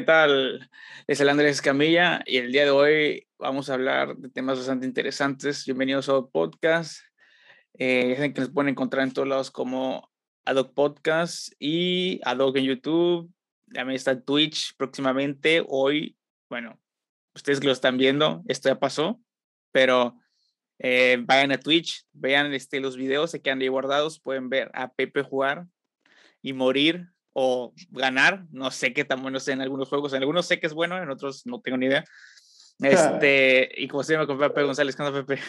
¿qué tal? Es el Andrés Camilla y el día de hoy vamos a hablar de temas bastante interesantes. Bienvenidos a Podcast. Eh, ya que nos pueden encontrar en todos lados como Adoc Podcast y Adoc en YouTube. También está Twitch próximamente. Hoy, bueno, ustedes que lo están viendo, esto ya pasó, pero eh, vayan a Twitch, vean este, los videos, se quedan ahí guardados, pueden ver a Pepe jugar y morir o ganar. No sé qué tan bueno sea en algunos juegos. En algunos sé que es bueno, en otros no tengo ni idea. Este, y como se llama con Pepe González, ¿qué onda, Pepe?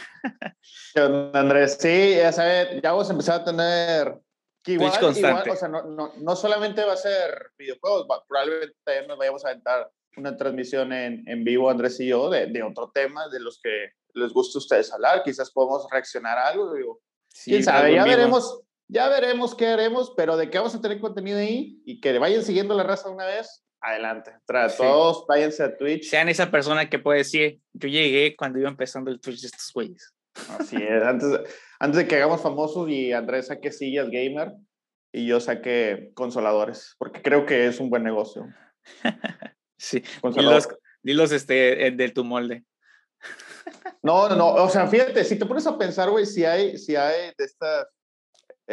Andrés? Sí, ya sabes, ya vamos a empezar a tener que igual, igual, o sea, no, no, no, solamente va a ser videojuegos, probablemente también nos vayamos a aventar una transmisión en, en vivo, Andrés y yo, de, de otro tema de los que les gusta a ustedes hablar. Quizás podemos reaccionar a algo. Digo, quién sabe, ya veremos, ya veremos qué haremos, pero de qué vamos a tener contenido ahí y que vayan siguiendo la raza una vez, adelante. Tras todos, váyanse a Twitch. Sean esa persona que puede decir, yo llegué cuando iba empezando el Twitch de estos güeyes. Así es, antes, antes de que hagamos famosos y Andrés saque sillas gamer y yo saque consoladores, porque creo que es un buen negocio. sí, dilos, dilos este, de tu molde. No, no, no, o sea, fíjate, si te pones a pensar, güey, si hay, si hay de estas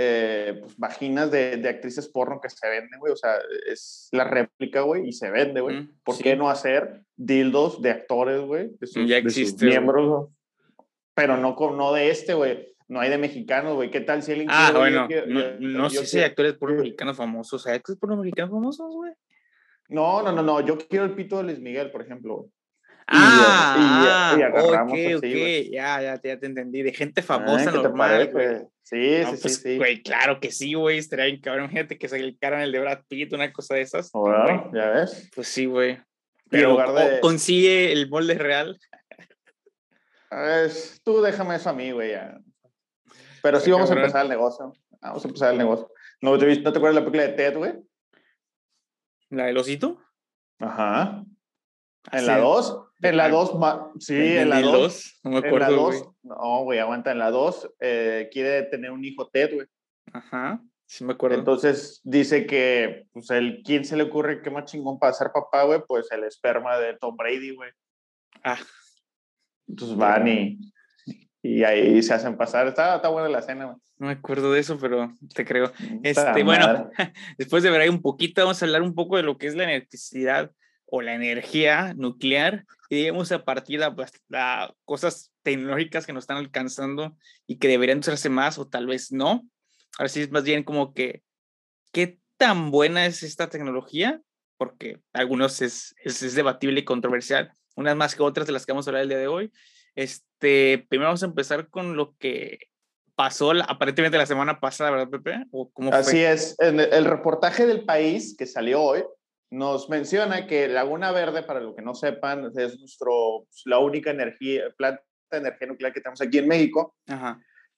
eh, pues, vaginas de, de, actrices porno que se venden, güey. O sea, es la réplica, güey, y se vende, güey. Mm, ¿Por qué no hacer dildos de actores, güey? Ya existe. miembros, pero no, no de este, güey. No hay de mexicanos, güey. ¿Qué tal si alguien Ah, bueno, no, sé si hay actores porno mexicanos famosos. ¿Hay actores porno mexicanos famosos, güey? No, no, no, no. Yo quiero el pito de Luis Miguel, por ejemplo. Ah, y, ok, ya, ya, ya te entendí. De gente famosa normal, güey. Sí, sí, pues, sí, Güey, claro que sí, güey. Estaría bien cabrón. Gente que se le en el de Brad Pitt, una cosa de esas. Bueno, ya ves. Pues sí, güey. Pero de... consigue el molde real. Es, tú déjame eso a mí, güey. Pero sí vamos a empezar el negocio. Vamos a empezar el negocio. ¿No te, ¿No te acuerdas la película de Ted, güey? ¿La del osito? Ajá. ¿En la 2? En la 2, sí, en la 2. No me acuerdo. no, güey, aguanta. En la 2 eh, quiere tener un hijo Ted, güey. Ajá, sí me acuerdo. Entonces dice que, pues, el, ¿quién se le ocurre qué más chingón para ser papá, güey? Pues el esperma de Tom Brady, güey. Ah. Entonces van y, y ahí se hacen pasar. Está, está buena la escena, güey. No me acuerdo de eso, pero te creo. Este, bueno, después de ver ahí un poquito, vamos a hablar un poco de lo que es la electricidad o la energía nuclear y digamos a partir de pues, cosas tecnológicas que nos están alcanzando y que deberían usarse más o tal vez no. Ahora sí es más bien como que, ¿qué tan buena es esta tecnología? Porque algunos es, es, debatible y controversial, unas más que otras de las que vamos a hablar el día de hoy. Este, primero vamos a empezar con lo que pasó aparentemente la semana pasada, ¿verdad, Pepe? ¿O cómo Así es, en el reportaje del país que salió hoy, nos menciona que Laguna Verde, para lo que no sepan, es nuestro, pues, la única energía, planta de energía nuclear que tenemos aquí en México,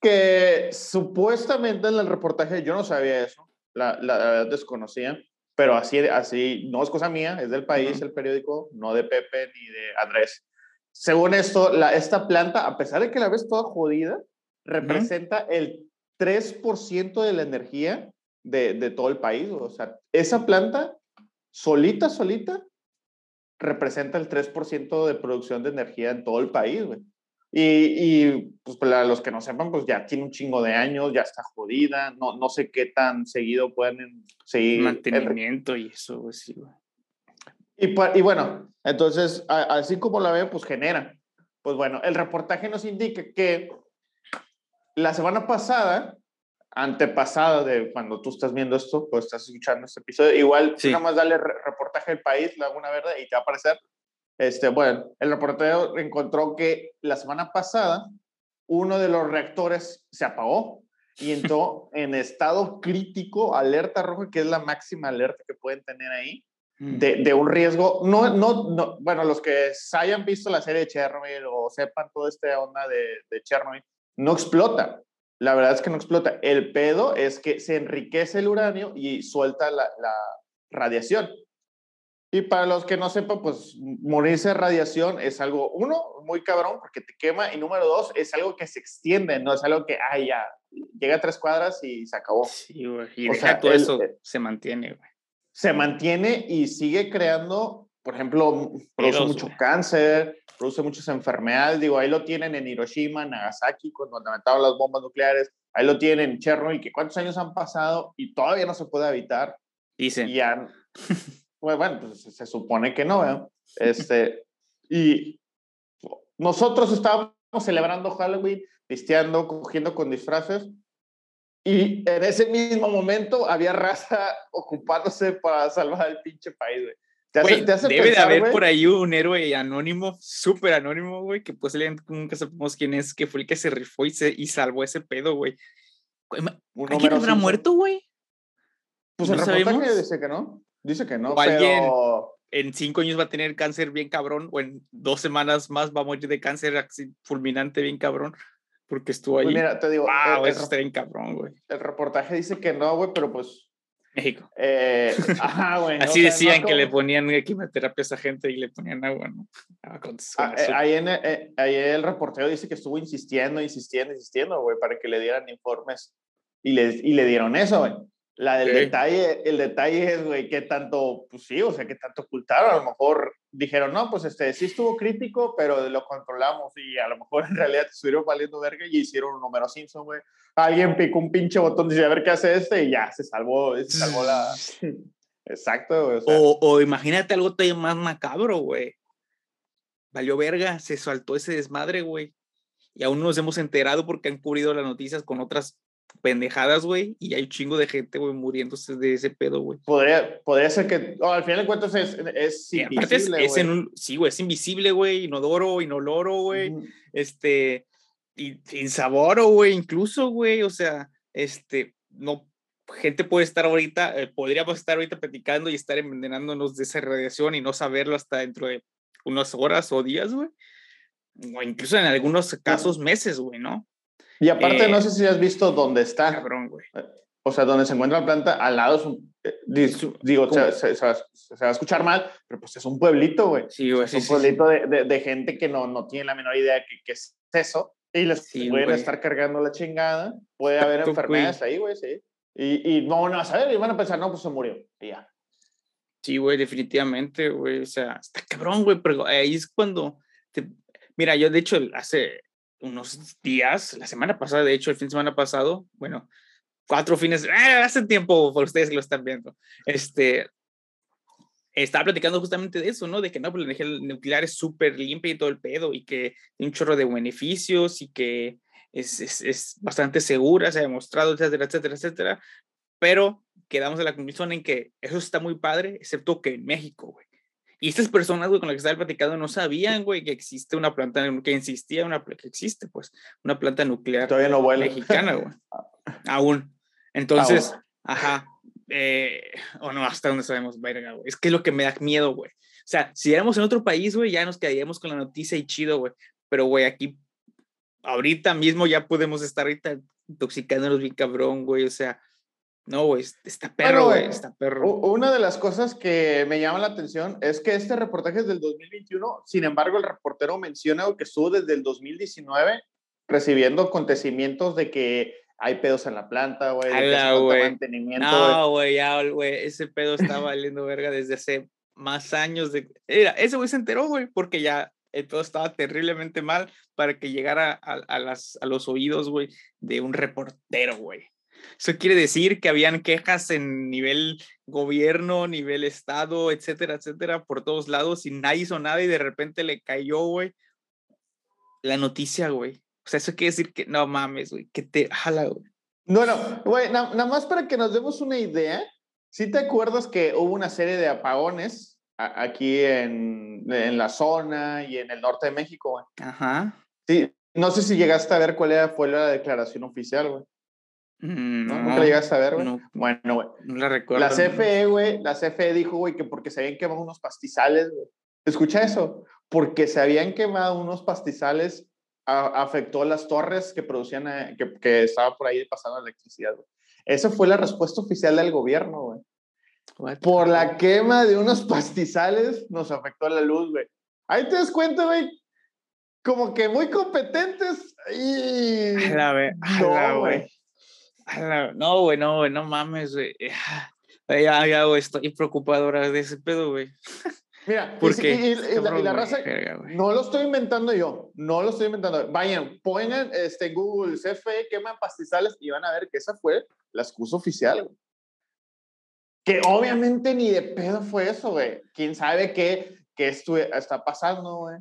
que supuestamente en el reportaje, yo no sabía eso, la, la, desconocía, pero así, así, no es cosa mía, es del país, el periódico, no de Pepe ni de Andrés. Según esto, la, esta planta, a pesar de que la ves toda jodida, representa el 3% de la energía de, de todo el país. O sea, esa planta solita, solita, representa el 3% de producción de energía en todo el país, güey. Y, y, pues para los que no sepan, pues ya tiene un chingo de años, ya está jodida, no, no sé qué tan seguido pueden seguir. Mantenimiento y eso, güey, sí, güey. Y, y, bueno, entonces, así como la veo, pues genera. Pues bueno, el reportaje nos indica que la semana pasada antepasada de cuando tú estás viendo esto, pues estás escuchando este episodio. Igual, sí. nada más dale reportaje del país, Laguna Verde, y te va a aparecer. Este, bueno, el reportero encontró que la semana pasada uno de los reactores se apagó y entró en estado crítico, alerta roja, que es la máxima alerta que pueden tener ahí, mm. de, de, un riesgo. No, no, no, bueno, los que hayan visto la serie de Chernobyl o sepan toda esta onda de, de Chernobyl, no explota la verdad es que no explota. El pedo es que se enriquece el uranio y suelta la, radiación. Y para los que no sepan, pues morirse de radiación es algo, uno, muy cabrón porque te quema, y número dos, es algo que se extiende, no es algo que, ay, ya, llega a tres cuadras y se acabó. Sí, güey. Y o sea, todo eso se mantiene, güey. Se mantiene y sigue creando por ejemplo, produce mucho cáncer, produce muchas enfermedades. Digo, ahí lo tienen en Hiroshima, Nagasaki, cuando levantaban las bombas nucleares. Ahí lo tienen en Chernobyl, que cuántos años han pasado y todavía no se puede evitar. Dicen. Y ya, pues, bueno, pues se supone que no, ¿eh? Este, y nosotros estábamos celebrando Halloween, pisteando, cogiendo con disfraces, y en ese mismo momento había raza ocupándose para salvar al pinche país, güey. Debe de haber por ahí un héroe anónimo, súper anónimo, güey, que pues nunca sabemos quién es, que fue el que se rifó y, se, y salvó ese pedo, güey. ¿Quién habrá muerto, güey? Pues el reportaje dice que no. Dice que no, pero... en cinco años va a tener cáncer bien cabrón, o en dos semanas más va a morir de cáncer fulminante bien cabrón porque estuvo pues ahí. mira, te digo. Wow, eso está bien cabrón, güey. El reportaje dice que no, güey, pero pues. México. Eh, ajá, güey. Así decían que le ponían quimioterapia a esa gente y le ponían agua, ¿no? Ah, ah, eh, ahí, en, eh, ahí el reportero dice que estuvo insistiendo, insistiendo, insistiendo, güey, para que le dieran informes. Y le, y le dieron eso, güey. La del detalle, el detalle es, güey, que tanto, pues sí, o sea, que tanto ocultaron. A lo mejor dijeron, no, pues este, sí estuvo crítico, pero lo controlamos y a lo mejor en realidad estuvieron valiendo verga y hicieron un número Simpson, güey. Alguien picó un pinche botón y dice, a ver qué hace este y ya, se salvó, se salvó la... Exacto, güey. O, o, imagínate algo todavía más macabro, güey. Valió verga, se saltó ese desmadre, güey. Y aún no nos hemos enterado porque han cubrido las noticias con otras pendejadas, güey, y hay un chingo de gente, güey, muriéndose de ese pedo, güey. Podría, podría ser que, al final de cuentas es, es invisible, es, un, sí, güey, es invisible, güey, inodoro, inoloro, güey, este, y sin sabor, güey, incluso, güey, o sea, este, no, gente puede estar ahorita, eh, podríamos estar ahorita platicando y estar envenenándonos de esa radiación y no saberlo hasta dentro de unas horas o días, güey, o incluso en algunos casos meses, güey, ¿no? Y aparte, no eh, sé si has visto dónde está. Cabrón, güey. O sea, donde se encuentra la planta, al lado es un. Eh, digo, se, va, a escuchar mal, pero pues es un pueblito, güey. Sí, güey. Es un pueblito de, de, gente que no, no tiene la menor idea de qué es eso. Y les pueden estar cargando la chingada. Puede haber enfermedades ahí, güey, sí. Y, y no van a saber y van a pensar, no, pues se murió. Y ya. Sí, güey, definitivamente, güey. O sea, está cabrón, güey, pero ahí es cuando. Mira, yo de hecho hace unos días, la semana pasada, de hecho, el fin de semana pasado, bueno, cuatro fines, ¡ah! hace tiempo por ustedes que lo están viendo, este, estaba platicando justamente de eso, ¿no? De que no, pues la energía nuclear es súper limpia y todo el pedo y que tiene un chorro de beneficios y que es, es, es, bastante segura, se ha demostrado, etcétera, etcétera, etcétera. Pero quedamos en la conclusión en que eso está muy padre, excepto que en México, güey. Y estas personas, güey, con las que estaba platicando no sabían, güey, que existe una planta, que existía una, que existe, pues, una planta nuclear Todavía no mexicana, güey. Aún. Entonces, ajá. Eh, o no, hasta donde sabemos, verga, güey. Es que es lo que me da miedo, güey. O sea, si éramos en otro país, güey, ya nos quedaríamos con la noticia y chido, güey. Pero, güey, aquí, ahorita mismo ya podemos estar ahorita intoxicándonos bien cabrón, güey. O sea, no, güey, está perro, güey, está perro. Una de las cosas que me llama la atención es que este reportaje es del 2021, sin embargo, el reportero menciona que estuvo desde el 2019 recibiendo acontecimientos de que hay pedos en la planta, güey, de mantenimiento. No, güey, ya, güey, ese pedo está valiendo verga desde hace más años. De... Mira, ese güey se enteró, güey, porque ya el pedo estaba terriblemente mal para que llegara a, a, las, a los oídos, güey, de un reportero, güey. Eso quiere decir que habían quejas en nivel gobierno, nivel estado, etcétera, etcétera, por todos lados y nadie hizo nada y de repente le cayó, güey, la noticia, güey. O sea, eso quiere decir que no mames, güey, que te jala, güey. Bueno, güey, nada más para que nos demos una idea, si te acuerdas que hubo una serie de apagones aquí en, en, la zona y en el norte de México, güey? Ajá. Sí, no sé si llegaste a ver cuál era, fue la declaración oficial, güey. Mm, no, ¿Nunca la llegaste a ver, güey? bueno, güey. No la recuerdo. La CFE, güey, la CFE dijo, güey, que porque se habían quemado unos pastizales, güey. Escucha eso. Porque se habían quemado unos pastizales, afectó las torres que producían, eh, que, que estaba por ahí pasando electricidad, güey. Esa fue la respuesta oficial del gobierno, güey. Por la quema de unos pastizales nos afectó la luz, güey. Ahí te das cuenta, güey, como que muy competentes y... A la, güey. No, güey, no, güey, no mames, güey. Ya, ya, güey, estoy preocupado ahora de ese pedo, güey. Mira, Porque y, la, raza, no lo estoy inventando yo, no lo estoy inventando. Vayan, pongan este, en Google CFE, queman pastizales y van a ver que esa fue la excusa oficial. Que obviamente ni de pedo fue eso, güey. ¿Quién sabe qué, qué está pasando, güey?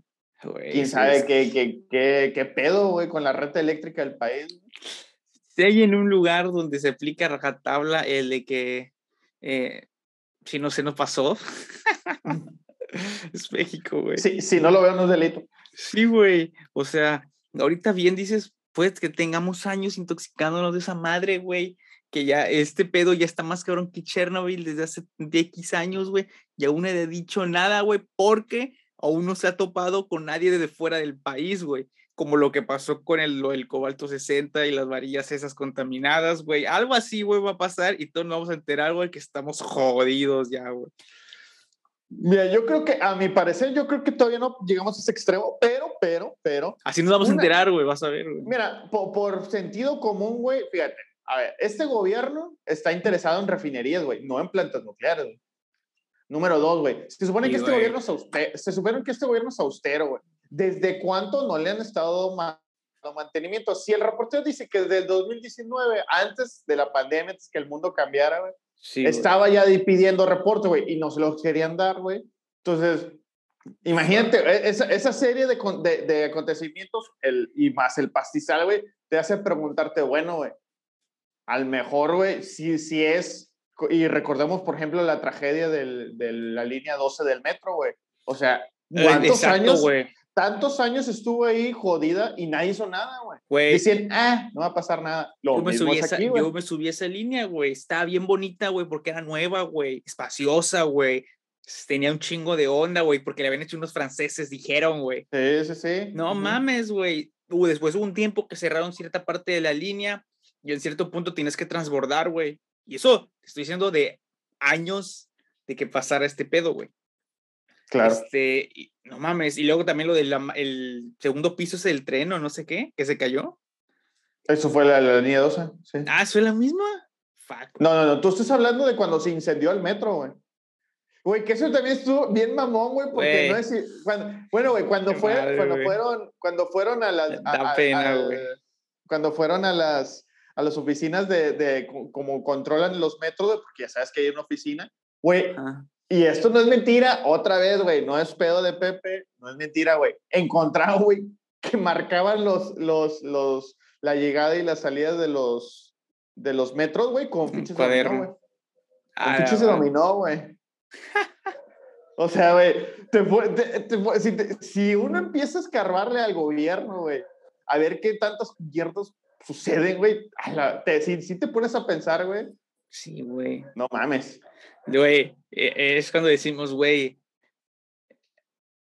¿Quién sabe qué, qué, qué, qué, pedo, güey, con la red eléctrica del país? Si hay en un lugar donde se aplica rajatabla el de que eh, si no se nos pasó, es México, güey. Sí, si no lo veo, no es delito. Sí, güey. O sea, ahorita bien dices, pues que tengamos años intoxicándonos de esa madre, güey que ya este pedo ya está más cabrón que Chernobyl desde hace 10 años, güey, y aún no he dicho nada, güey, porque aún no se ha topado con nadie desde fuera del país, güey, como lo que pasó con el, el cobalto 60 y las varillas esas contaminadas, güey, algo así, güey, va a pasar y todos nos vamos a enterar, güey, que estamos jodidos ya, güey. Mira, yo creo que, a mi parecer, yo creo que todavía no llegamos a ese extremo, pero, pero, pero. Así nos vamos a enterar, güey, vas a ver, güey. Mira, por, por sentido común, güey, fíjate, a ver, este gobierno está interesado en refinerías, güey, no en plantas nucleares, güey. Número dos, güey. Se supone que este gobierno es austero, se supone que este gobierno es austero, güey. ¿Desde cuánto no le han estado dando mantenimiento? Si el reportero dice que desde el 2019, antes de la pandemia, antes que el mundo cambiara, güey, estaba ya pidiendo reporte, güey, y no se los querían dar, güey. Entonces, imagínate, e, esa, esa serie de, de, de acontecimientos el, y más el pastizal, güey, te hace preguntarte, bueno, güey, al mejor, güey, sí, sí es. Y recordemos, por ejemplo, la tragedia del, de la línea 12 del metro, güey. O sea, eh, ¿cuántos años? Tantos años estuvo ahí jodida y nadie hizo nada, güey. Dicen, ah, no va a pasar nada. Lo yo, me subí esa, yo me subí esa línea, güey. Estaba bien bonita, güey, porque era nueva, güey. Espaciosa, güey. Tenía un chingo de onda, güey, porque le habían hecho unos franceses, dijeron, güey. Sí, sí, sí. No mames, güey. Después hubo un tiempo que cerraron cierta parte de la línea y en cierto punto tienes que transbordar, güey. Y eso, estoy diciendo de años de que pasara este pedo, güey. Claro. Este, no mames. Y luego también lo del el segundo piso es el tren o no sé qué, que se cayó. Eso fue la, la línea 12, sí. Ah, ¿eso es la misma? Fuck. No, no, no. Tú estás hablando de cuando se incendió el metro, güey. Güey, que eso también estuvo bien mamón, güey, porque no es... Cuando, bueno, güey, cuando, fue, cuando, fueron, cuando fueron a las... Da pena, güey. Cuando fueron a las a las oficinas de, de como controlan los metros, porque ya sabes que hay una oficina, güey. Y esto no es mentira, otra vez, güey, no es pedo de Pepe, no es mentira, güey. Encontraron, güey, que marcaban los, los, los, la llegada y la salida de los, de los metros, güey, con fichas de dominó, güey. Con ah, fichas de dominó, güey. o sea, güey, si, si, uno empieza a escarbarle al gobierno, güey, a ver qué tantos gobiernos suceden, güey. Si, si te pones a pensar, güey. Sí, güey. No mames. Güey, e, es cuando decimos, güey,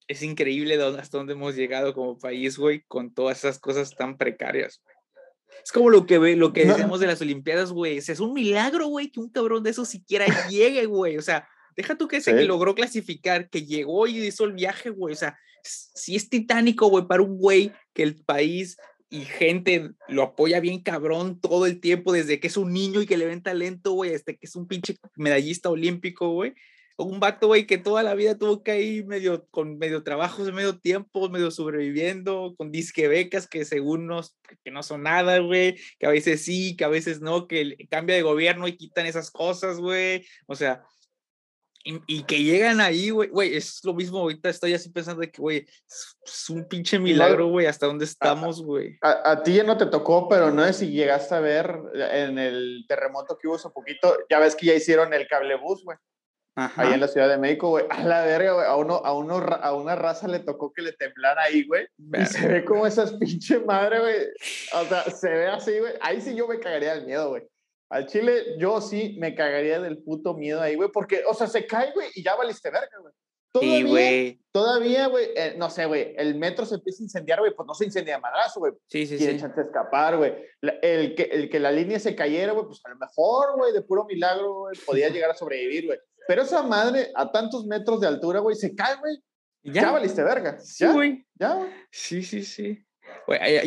es increíble hasta dónde hemos llegado como país, güey, con todas esas cosas tan precarias. Es como lo que, lo que decimos de las Olimpiadas, güey. Es un milagro, güey, que un cabrón de eso siquiera llegue, güey. O sea, deja tú que se que logró clasificar, que llegó y hizo el viaje, güey. O sea, si es titánico, güey, para un güey que el país y gente lo apoya bien cabrón todo el tiempo, desde que es un niño y que le ven talento, güey, hasta que es un pinche medallista olímpico, güey. Un vato, güey, que toda la vida tuvo que ir medio, con medio trabajos medio tiempo, medio sobreviviendo, con disque becas que según nos, que no son nada, güey, que a veces sí, que a veces no, que cambia de gobierno y quitan esas cosas, güey. O sea, y, que llegan ahí, güey, güey, es lo mismo, ahorita estoy así pensando de que, güey, es, un pinche milagro, güey, hasta dónde estamos, güey. A, ti ya no te tocó, pero no sé si llegaste a ver en el terremoto que hubo hace poquito, ya ves que ya hicieron el cablebús, güey. Ahí en la Ciudad de México, güey. A la verga, güey. A, uno, a, uno, a una raza le tocó que le temblara ahí, güey. Y se ve como esas pinche madre, güey. O sea, se ve así, güey. Ahí sí yo me cagaría del miedo, güey. Al Chile, yo sí me cagaría del puto miedo ahí, güey, porque, o sea, se cae, güey, y ya valiste verga, güey. Todavía, güey. Todavía, güey, eh, no sé, güey, el metro se empieza a incendiar, güey, pues no se incendia de madrazo, güey. Sí, sí, sí. chance de escapar, güey. El que, el que la línea se cayera, güey, pues a lo mejor, güey, de puro milagro, güey, podía llegar a sobrevivir, güey. Pero esa madre, a tantos metros de altura, güey, se cae, güey. Ya, ya valiste verga. Sí, güey. Ya, güey. Sí, sí, sí.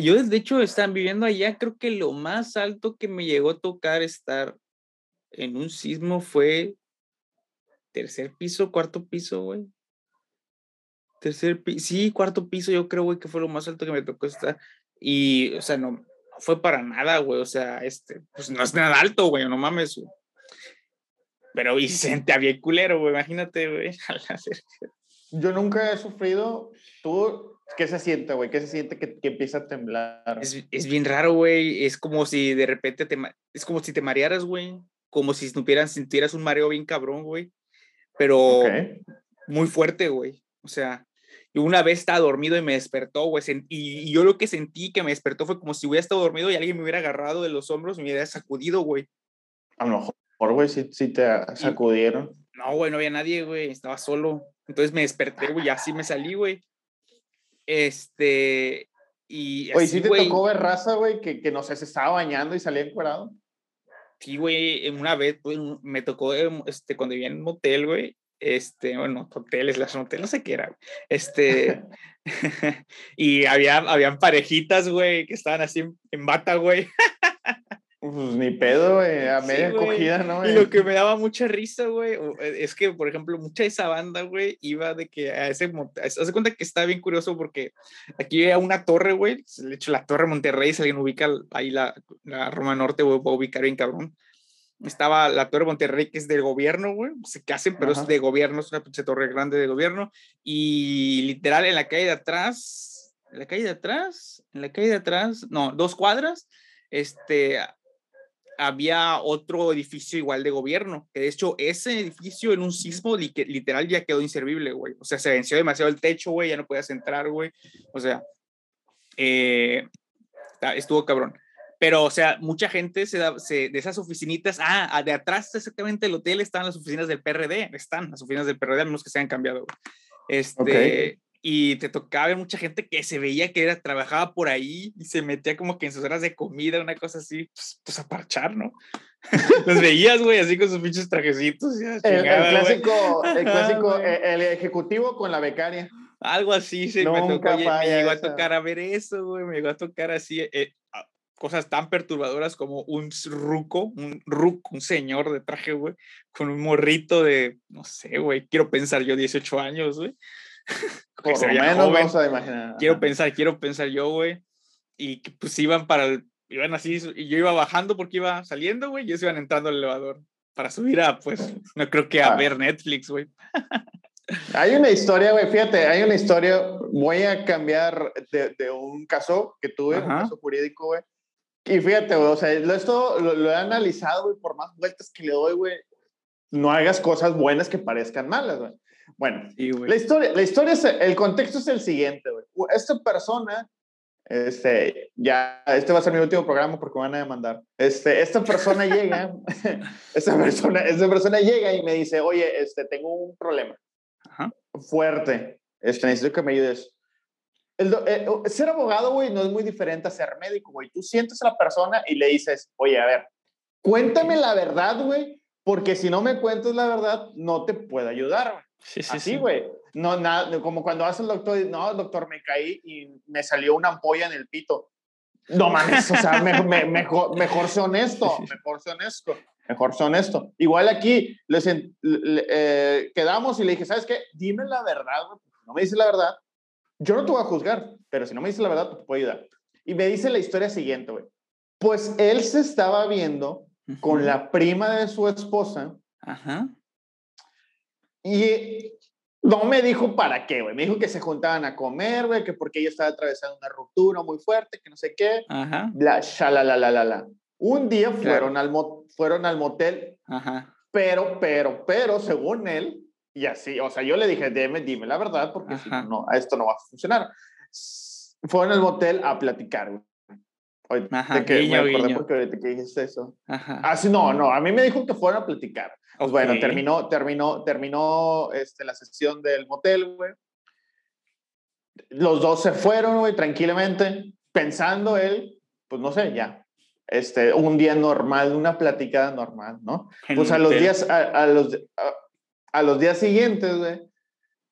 Yo, de hecho, están viviendo allá, creo que lo más alto que me llegó a tocar estar en un sismo fue tercer piso, cuarto piso, güey. Tercer piso, sí, cuarto piso, yo creo, güey, que fue lo más alto que me tocó estar. Y, o sea, no, fue para nada, güey. O sea, este, pues no es nada alto, güey, no mames. Güey. Pero Vicente había culero, güey, imagínate, güey. Yo nunca he sufrido. ¿Tú qué se siente, güey? ¿Qué se siente que, que empieza a temblar? Es, es bien raro, güey. Es como si de repente te. Es como si te marearas, güey. Como si supieras, sintieras un mareo bien cabrón, güey. Pero okay. muy fuerte, güey. O sea, una vez estaba dormido y me despertó, güey. Y, y, yo lo que sentí que me despertó fue como si hubiera estado dormido y alguien me hubiera agarrado de los hombros y me hubiera sacudido, güey. A lo mejor, güey, sí, sí te sacudieron. Y, no, güey, no había nadie, güey. Estaba solo. Entonces me desperté, güey, así me salí, güey. Este. Y. Oye, ¿sí te tocó ver raza, güey, que, que no sé, se estaba bañando y salía encuerado? Sí, güey, una vez, pues, me tocó, este, cuando vivía en un motel, güey, este, bueno, hoteles, las hoteles, no sé qué era, este, y había, habían parejitas, güey, que estaban así en, en bata, güey. Pues ni pedo, güey, a media sí, cogida, ¿no? Y lo que me daba mucha risa, güey, es que, por ejemplo, mucha de esa banda, güey, iba de que a ese, hace cuenta que está bien curioso porque aquí había una torre, güey, de hecho la torre Monterrey, si alguien ubica ahí la, la Roma Norte, güey, va a ubicar bien cabrón estaba la Torre Monterrey, que es del gobierno, güey, se hacen, pero Ajá. es de gobierno, es una pinche torre grande de gobierno, y literal en la calle de atrás, en la calle de atrás, en la calle de atrás, no, dos cuadras, este, había otro edificio igual de gobierno, que de hecho ese edificio en un sismo literal ya quedó inservible, güey, o sea, se venció demasiado el techo, güey, ya no podías entrar, güey, o sea, eh, estuvo cabrón pero o sea, mucha gente se da se, de esas oficinitas, ah, de atrás exactamente del hotel están las oficinas del PRD, están las oficinas del PRD, a menos que se hayan cambiado. Este, okay. Y te tocaba ver mucha gente que se veía que era, trabajaba por ahí y se metía como que en sus horas de comida, una cosa así, pues, pues a parchar, ¿no? Los veías, güey, así con sus pinches trajecitos. Ya, chingada, el, el, clásico, el clásico, el, el ejecutivo con la becaria. Algo así, se Nunca me tocó, me llegó a tocar a ver eso, güey, me llegó a tocar así, eh, cosas tan perturbadoras como un ruco, un ruco, un señor de traje, güey, con un morrito de, no sé, güey, quiero pensar yo 18 años, güey. Por lo menos joven. vamos a imaginar. Quiero pensar, quiero pensar yo, güey. Y pues iban para el, iban así, y yo iba bajando porque iba saliendo, güey, y ellos iban entrando al elevador para subir a, pues, no creo que a ah. ver Netflix, güey. Hay una historia, güey, fíjate, hay una historia, voy a cambiar de, de un caso que tuve, Ajá. un caso jurídico, güey, y fíjate, güey, o sea, esto lo, lo he analizado, güey, por más vueltas que le doy, güey, no hagas cosas buenas que parezcan malas, güey. Bueno, sí, la historia, la historia es, el contexto es el siguiente, güey. Esta persona, este, ya, este va a ser mi último programa porque me van a demandar. Este, esta persona llega, esta persona, esta persona llega y me dice, oye, este, tengo un problema Ajá. fuerte, este, necesito que me ayudes. El, eh, ser abogado, güey, no es muy diferente a ser médico, güey. Tú sientes a la persona y le dices, oye, a ver, cuéntame la verdad, güey, porque si no me cuentas la verdad, no te puedo ayudar, güey. Sí, sí, Así, güey. Sí. No, nada, como cuando hace el doctor, no, doctor, me caí y me salió una ampolla en el pito. No mames, o sea, me, me, mejor, mejor sé honesto, mejor sé honesto, mejor sé honesto. Igual aquí les, le, eh, quedamos y le dije, ¿sabes qué? Dime la verdad, güey. No me dices la verdad, yo no te voy a juzgar, pero si no me dices la verdad, te puedo ayudar. Y me dice la historia siguiente, güey. Pues él se estaba viendo uh -huh. con la prima de su esposa. Ajá. Y no me dijo para qué, güey. Me dijo que se juntaban a comer, güey, que porque ella estaba atravesando una ruptura muy fuerte, que no sé qué. Ajá. Bla, la. Un día fueron, claro. al, fueron al motel. Ajá. Pero, pero, pero, según él, y así, o sea, yo le dije, dime, dime la verdad, porque si no, esto no va a funcionar. Fueron al motel a platicar, güey. Ajá, de que guiño, me acordé guiño. porque ahorita que dijiste eso. Ajá. Ah, sí, no, no, a mí me dijo que fueron a platicar. Pues Ok. bueno, terminó, terminó, terminó este, la sesión del motel, güey. Los dos se fueron, güey, tranquilamente, pensando él, pues no sé, ya. Este, un día normal, una platicada normal, ¿no? Pues a los días, a, a los, a, a los días siguientes, güey,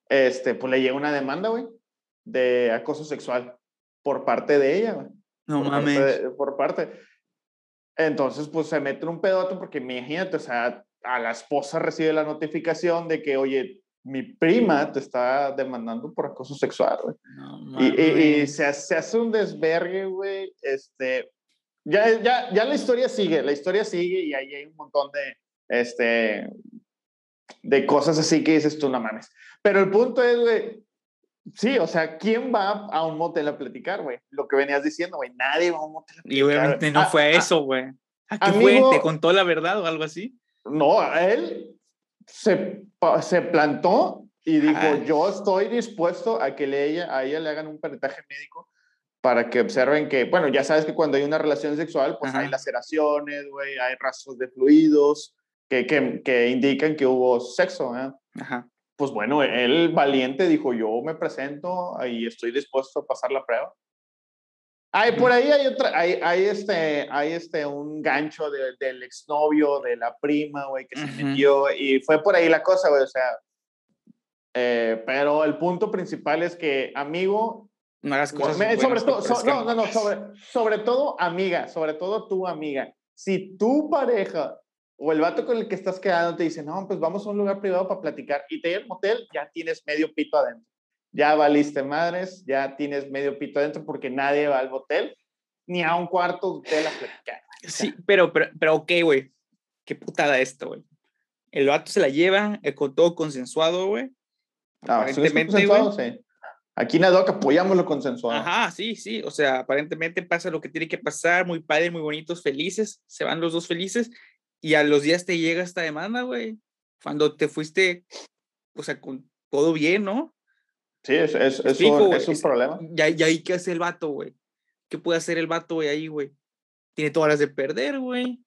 este, pues le llega una demanda, güey, de acoso sexual por parte de ella, güey. No por mames. Parte de- por parte. Entonces, pues se mete un pedote porque imagínate, o sea, a la esposa recibe la notificación de que, oye, mi prima te está demandando por acoso sexual, güey. y, se, se, hace un desvergue, güey. Este, ya, ya, ya la historia sigue, la historia sigue y ahí hay un montón de, este, de cosas así que dices tú, no mames. Pero el punto es, güey, sí, o sea, ¿quién va a un motel a platicar, güey? Lo que venías diciendo, güey, nadie va a un motel a platicar. Y obviamente no fue a eso, güey. ¿A qué fue? ¿Te contó la verdad o algo así? No, él se, se plantó y dijo, yo estoy dispuesto a que le, ella, a ella le hagan un peritaje médico para que observen que, bueno, ya sabes que cuando hay una relación sexual, pues hay laceraciones, güey, hay rastros de fluidos que, que, que indican que hubo sexo, ¿eh? Ajá. Pues bueno, él valiente dijo, yo me presento y estoy dispuesto a pasar la prueba. Ay, por ahí hay otra, hay, hay este, hay este, un gancho del exnovio de la prima, güey, que se metió y fue por ahí la cosa, güey, o sea, eh, pero el punto principal es que, amigo, no hagas cosas sobre todo, no, no, no, sobre, sobre todo amiga, sobre todo tu amiga. Si tu pareja o el vato con el que estás quedando te dice, no, pues vamos a un lugar privado para platicar y te lleva al motel, ya tienes medio pito adentro ya valiste madres, ya tienes medio pito adentro porque nadie va al hotel ni a un cuarto de hotel a platicar. Sí, pero, pero, pero ok, güey. Qué putada esto, güey. El vato se la lleva eh, con todo consensuado, güey. Ah, aparentemente, güey. Sí. Aquí en Adoc apoyamos lo consensuado. Ajá, sí, sí. O sea, aparentemente pasa lo que tiene que pasar, muy padre, muy bonitos, felices. Se van los dos felices y a los días te llega esta demanda, güey. Cuando te fuiste, o sea, con todo bien, ¿no? Sí, es, es, es, un, es un, problema. Y, ahí, ¿qué hace el vato, güey? ¿Qué puede hacer el vato, güey, ahí, güey? Tiene todas las de perder, güey.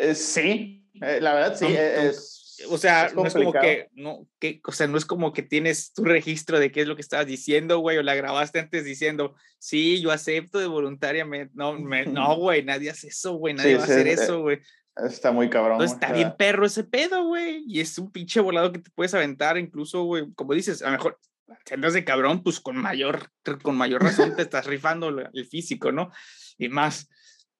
Eh, sí, eh, la verdad sí, es... O sea, no es como que, no, que, o sea, no es como que tienes tu registro de qué es lo que estabas diciendo, güey, o la grabaste antes diciendo, sí, yo acepto de voluntariamente. No, me, no, güey, nadie hace eso, güey, nadie va a hacer eso, güey. Está muy cabrón. Entonces está bien perro ese pedo, güey. Y es un pinche volado que te puedes aventar, incluso, güey, como dices, a lo mejor si andas de cabrón, pues con mayor, con mayor razón te estás rifando el físico, ¿no? Y más.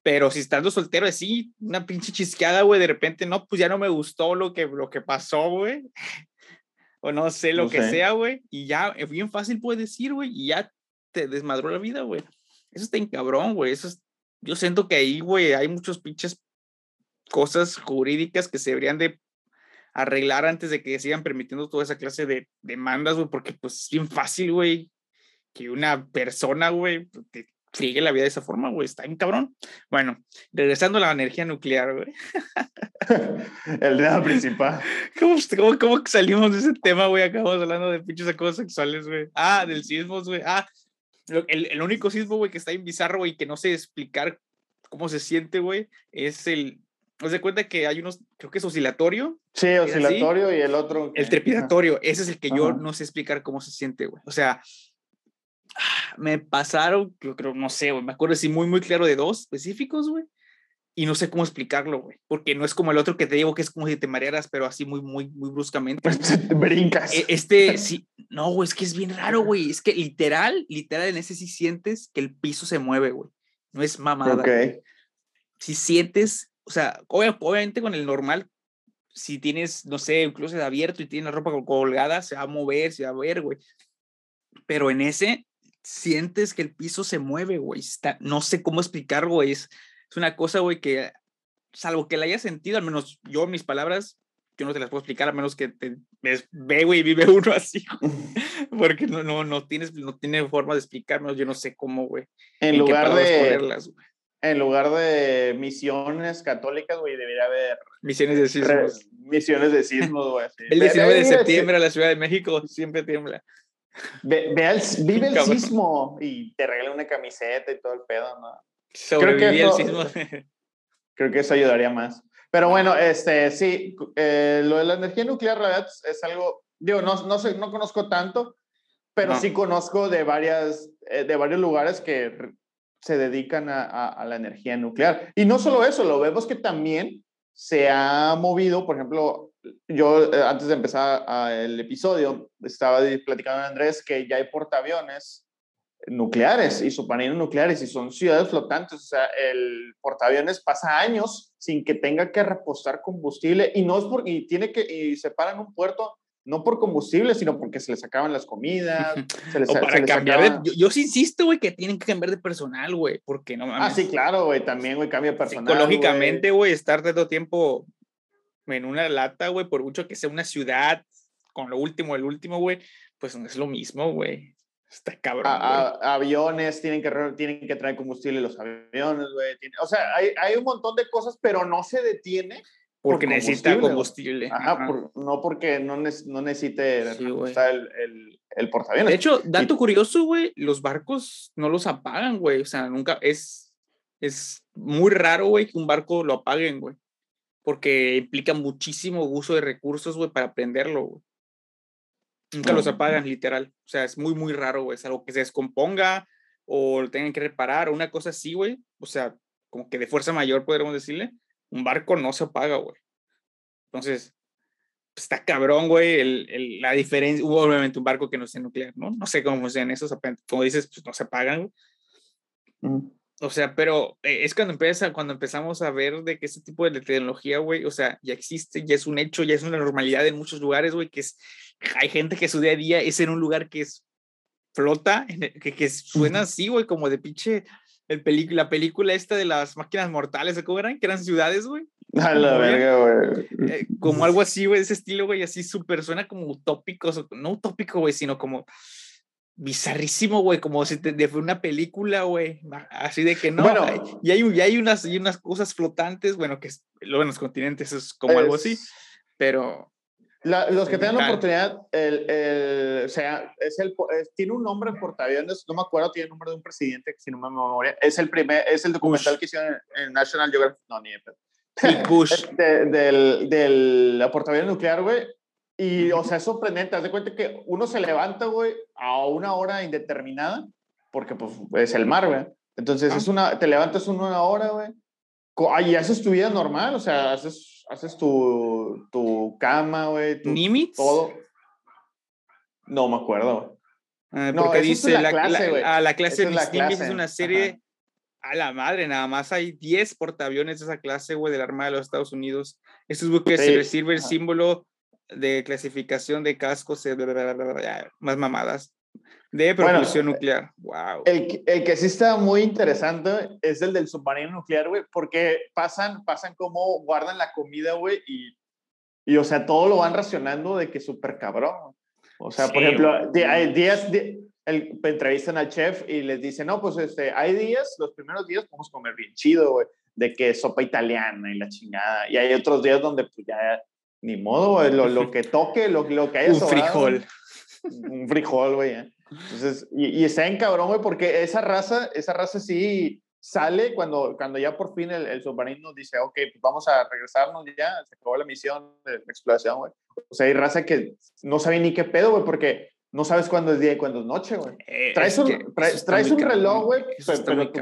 Pero si estando soltero así, una pinche chisqueada, güey, de repente, no, pues ya no me gustó lo que, lo que pasó, güey. o no sé, lo que sea, güey. Y ya, es bien fácil puedes decir, güey, y ya te desmadró la vida, güey. Eso está en cabrón, güey. Eso es, yo siento que ahí, güey, hay muchos pinches cosas jurídicas que se deberían de arreglar antes de que sigan permitiendo toda esa clase de demandas, güey, porque pues es bien fácil, güey, que una persona, güey, te friegue la vida de esa forma, güey, está bien cabrón. Bueno, regresando a la energía nuclear, güey. El tema principal. ¿Cómo, cómo, cómo salimos de ese tema, güey? Acabamos hablando de pinches acosos sexuales, güey. Ah, del sismo, güey. Ah, el, el único sismo, güey, que está en bizarro, güey, que no sé explicar cómo se siente, güey, es el, Haz de cuenta que hay unos, creo que es oscilatorio. Sí, oscilatorio y el otro. El trepidatorio. Ese es el que yo no sé explicar cómo se siente, güey. O sea, me pasaron, yo creo, no sé, güey, me acuerdo así muy, muy claro de dos específicos, güey. Y no sé cómo explicarlo, güey. Porque no es como el otro que te digo que es como si te marearas, pero así muy, muy, muy bruscamente. Brincas. E, este, sí, no, güey, es que es bien raro, güey. Es que literal, literal, en ese sí sientes que el piso se mueve, güey. No es mamada. Ok. Si sientes o sea, obviamente con el normal, si tienes, no sé, un closet abierto y tienes la ropa colgada, se va a mover, se va a ver, güey. Pero en ese, sientes que el piso se mueve, güey. Está, no sé cómo explicar, güey. Es, es una cosa, güey, que salvo que la haya sentido, al menos yo, mis palabras, yo no te las puedo explicar a menos que te ve, güey, vive uno así, porque no, no, no tienes, no tiene forma de explicarnos, yo no sé cómo, güey. En, lugar de, ponerlas, güey en lugar de misiones católicas, güey, debería haber... Misiones de sismos. Misiones de sismos, güey. El 19 de septiembre la Ciudad de México siempre tiembla. Ve, vive el sismo y te regala una camiseta y todo el pedo, ¿no? Sobreviví el sismo. creo que eso ayudaría más. Pero bueno, este, sí, eh, lo de la energía nuclear, la verdad, es algo, digo, no, no, sé, no conozco tanto, pero sí conozco de, varias, eh, de varios lugares que se dedican a, la energía nuclear. Y no solo eso, lo vemos que también se ha movido, por ejemplo, yo eh, antes de empezar el episodio estaba platicando con Andrés que ya hay portaaviones nucleares y submarinos nucleares y son ciudades flotantes, o sea, el portaaviones pasa años sin que tenga que repostar combustible y no es porque y tiene que y se para en un puerto no por combustible, sino porque se les acaban las comidas. se les, o para cambiar de, yo, sí insisto, güey, que tienen que cambiar de personal, güey, porque no mames. Ah, sí, claro, güey, también, güey, cambia de personal. Psicológicamente, güey, estar todo tiempo en una lata, güey, por mucho que sea una ciudad, con lo último, el último, güey, pues no es lo mismo, güey. Está cabrón. aviones, tienen que, tienen que traer combustible los aviones, güey. O sea, hay, hay un montón de cosas, pero no se detiene porque necesita combustible. Ajá, no porque no, no necesite el, el, el portaaviones. De hecho, dato curioso, güey, los barcos no los apagan, güey. O sea, nunca es, es muy raro, güey, que un barco lo apaguen, güey. Porque implica muchísimo uso de recursos, güey, para prenderlo, güey. Nunca los apagan, literal. O sea, es muy, muy raro, güey. Es algo que se descomponga o lo tengan que reparar, o una cosa así, güey. O sea, como que de fuerza mayor, podríamos decirle un barco no se apaga, güey. Entonces, pues, está cabrón, güey, el, el, la diferencia. Hubo obviamente un barco que no sea nuclear, ¿no? No sé cómo funcionan esos, como dices, pues no se apagan, güey. O sea, pero eh, es cuando empieza, cuando empezamos a ver de que ese tipo de tecnología, güey, o sea, ya existe, ya es un hecho, ya es una normalidad en muchos lugares, güey, que es, hay gente que su día a día es en un lugar que es flota, que, que suena así, güey, como de pinche el la película esta de las máquinas mortales, ¿cómo eran? Que eran ciudades, güey. A la verga, güey. Eh, como algo así, güey, ese estilo, güey, así súper, suena como utópico, no utópico, güey, sino como bizarrísimo, güey, como si te, de una película, güey, así de que no, bueno, y, hay, y hay, unas, y unas cosas flotantes, bueno, que luego en los continentes es como algo así, pero los que tengan la oportunidad, el, el, o sea, es el, tiene un nombre en portaaviones, no me acuerdo, tiene el nombre de un presidente, si no me memoria. Es el primer, es el documental que hicieron en, National Geographic, no, ni de Bush. De, del, del portaaviones nuclear, güey. Y, o sea, es sorprendente. Haz de cuenta que uno se levanta, güey, a una hora indeterminada, porque, pues, es el mar, güey. Entonces, ah. es una, te levantas una hora, güey. Y haces tu vida normal, o sea, haces haces tu, tu cama, güey. ¿Nimitz? Todo. No me acuerdo, güey. no, porque dice la, clase, güey. Ah, la clase de Nimitz es una serie a la madre, nada más hay 10 portaaviones de esa clase, güey, de la Armada de los Estados Unidos. Estos buques se recibe el símbolo de clasificación de cascos, más mamadas. De propulsión nuclear. Wow. El, el, que sí está muy interesante es el del submarino nuclear, güey, porque pasan, pasan como guardan la comida, güey, y, y, o sea, todo lo van racionando de que súper cabrón. O sea, por ejemplo, hay días, el, entrevistan al chef y les dicen, no, pues este, hay días, los primeros días podemos comer bien chido, güey, de que sopa italiana y la chingada. Y hay otros días donde pues ya ni modo, güey, lo, lo, que toque, lo, lo que haya Un frijol. Un frijol, güey. ¿eh? Entonces, y, y, está en cabrón, güey, porque esa raza, esa raza sí sale cuando, cuando ya por fin el, el submarino dice, ok, pues vamos a regresarnos ya, se acabó la misión de exploración, güey. O sea, hay raza que no sabe ni qué pedo, güey, porque no sabes cuándo es día y cuándo es noche, güey. Eh, traes un, traes, un reloj, güey, pero, tu,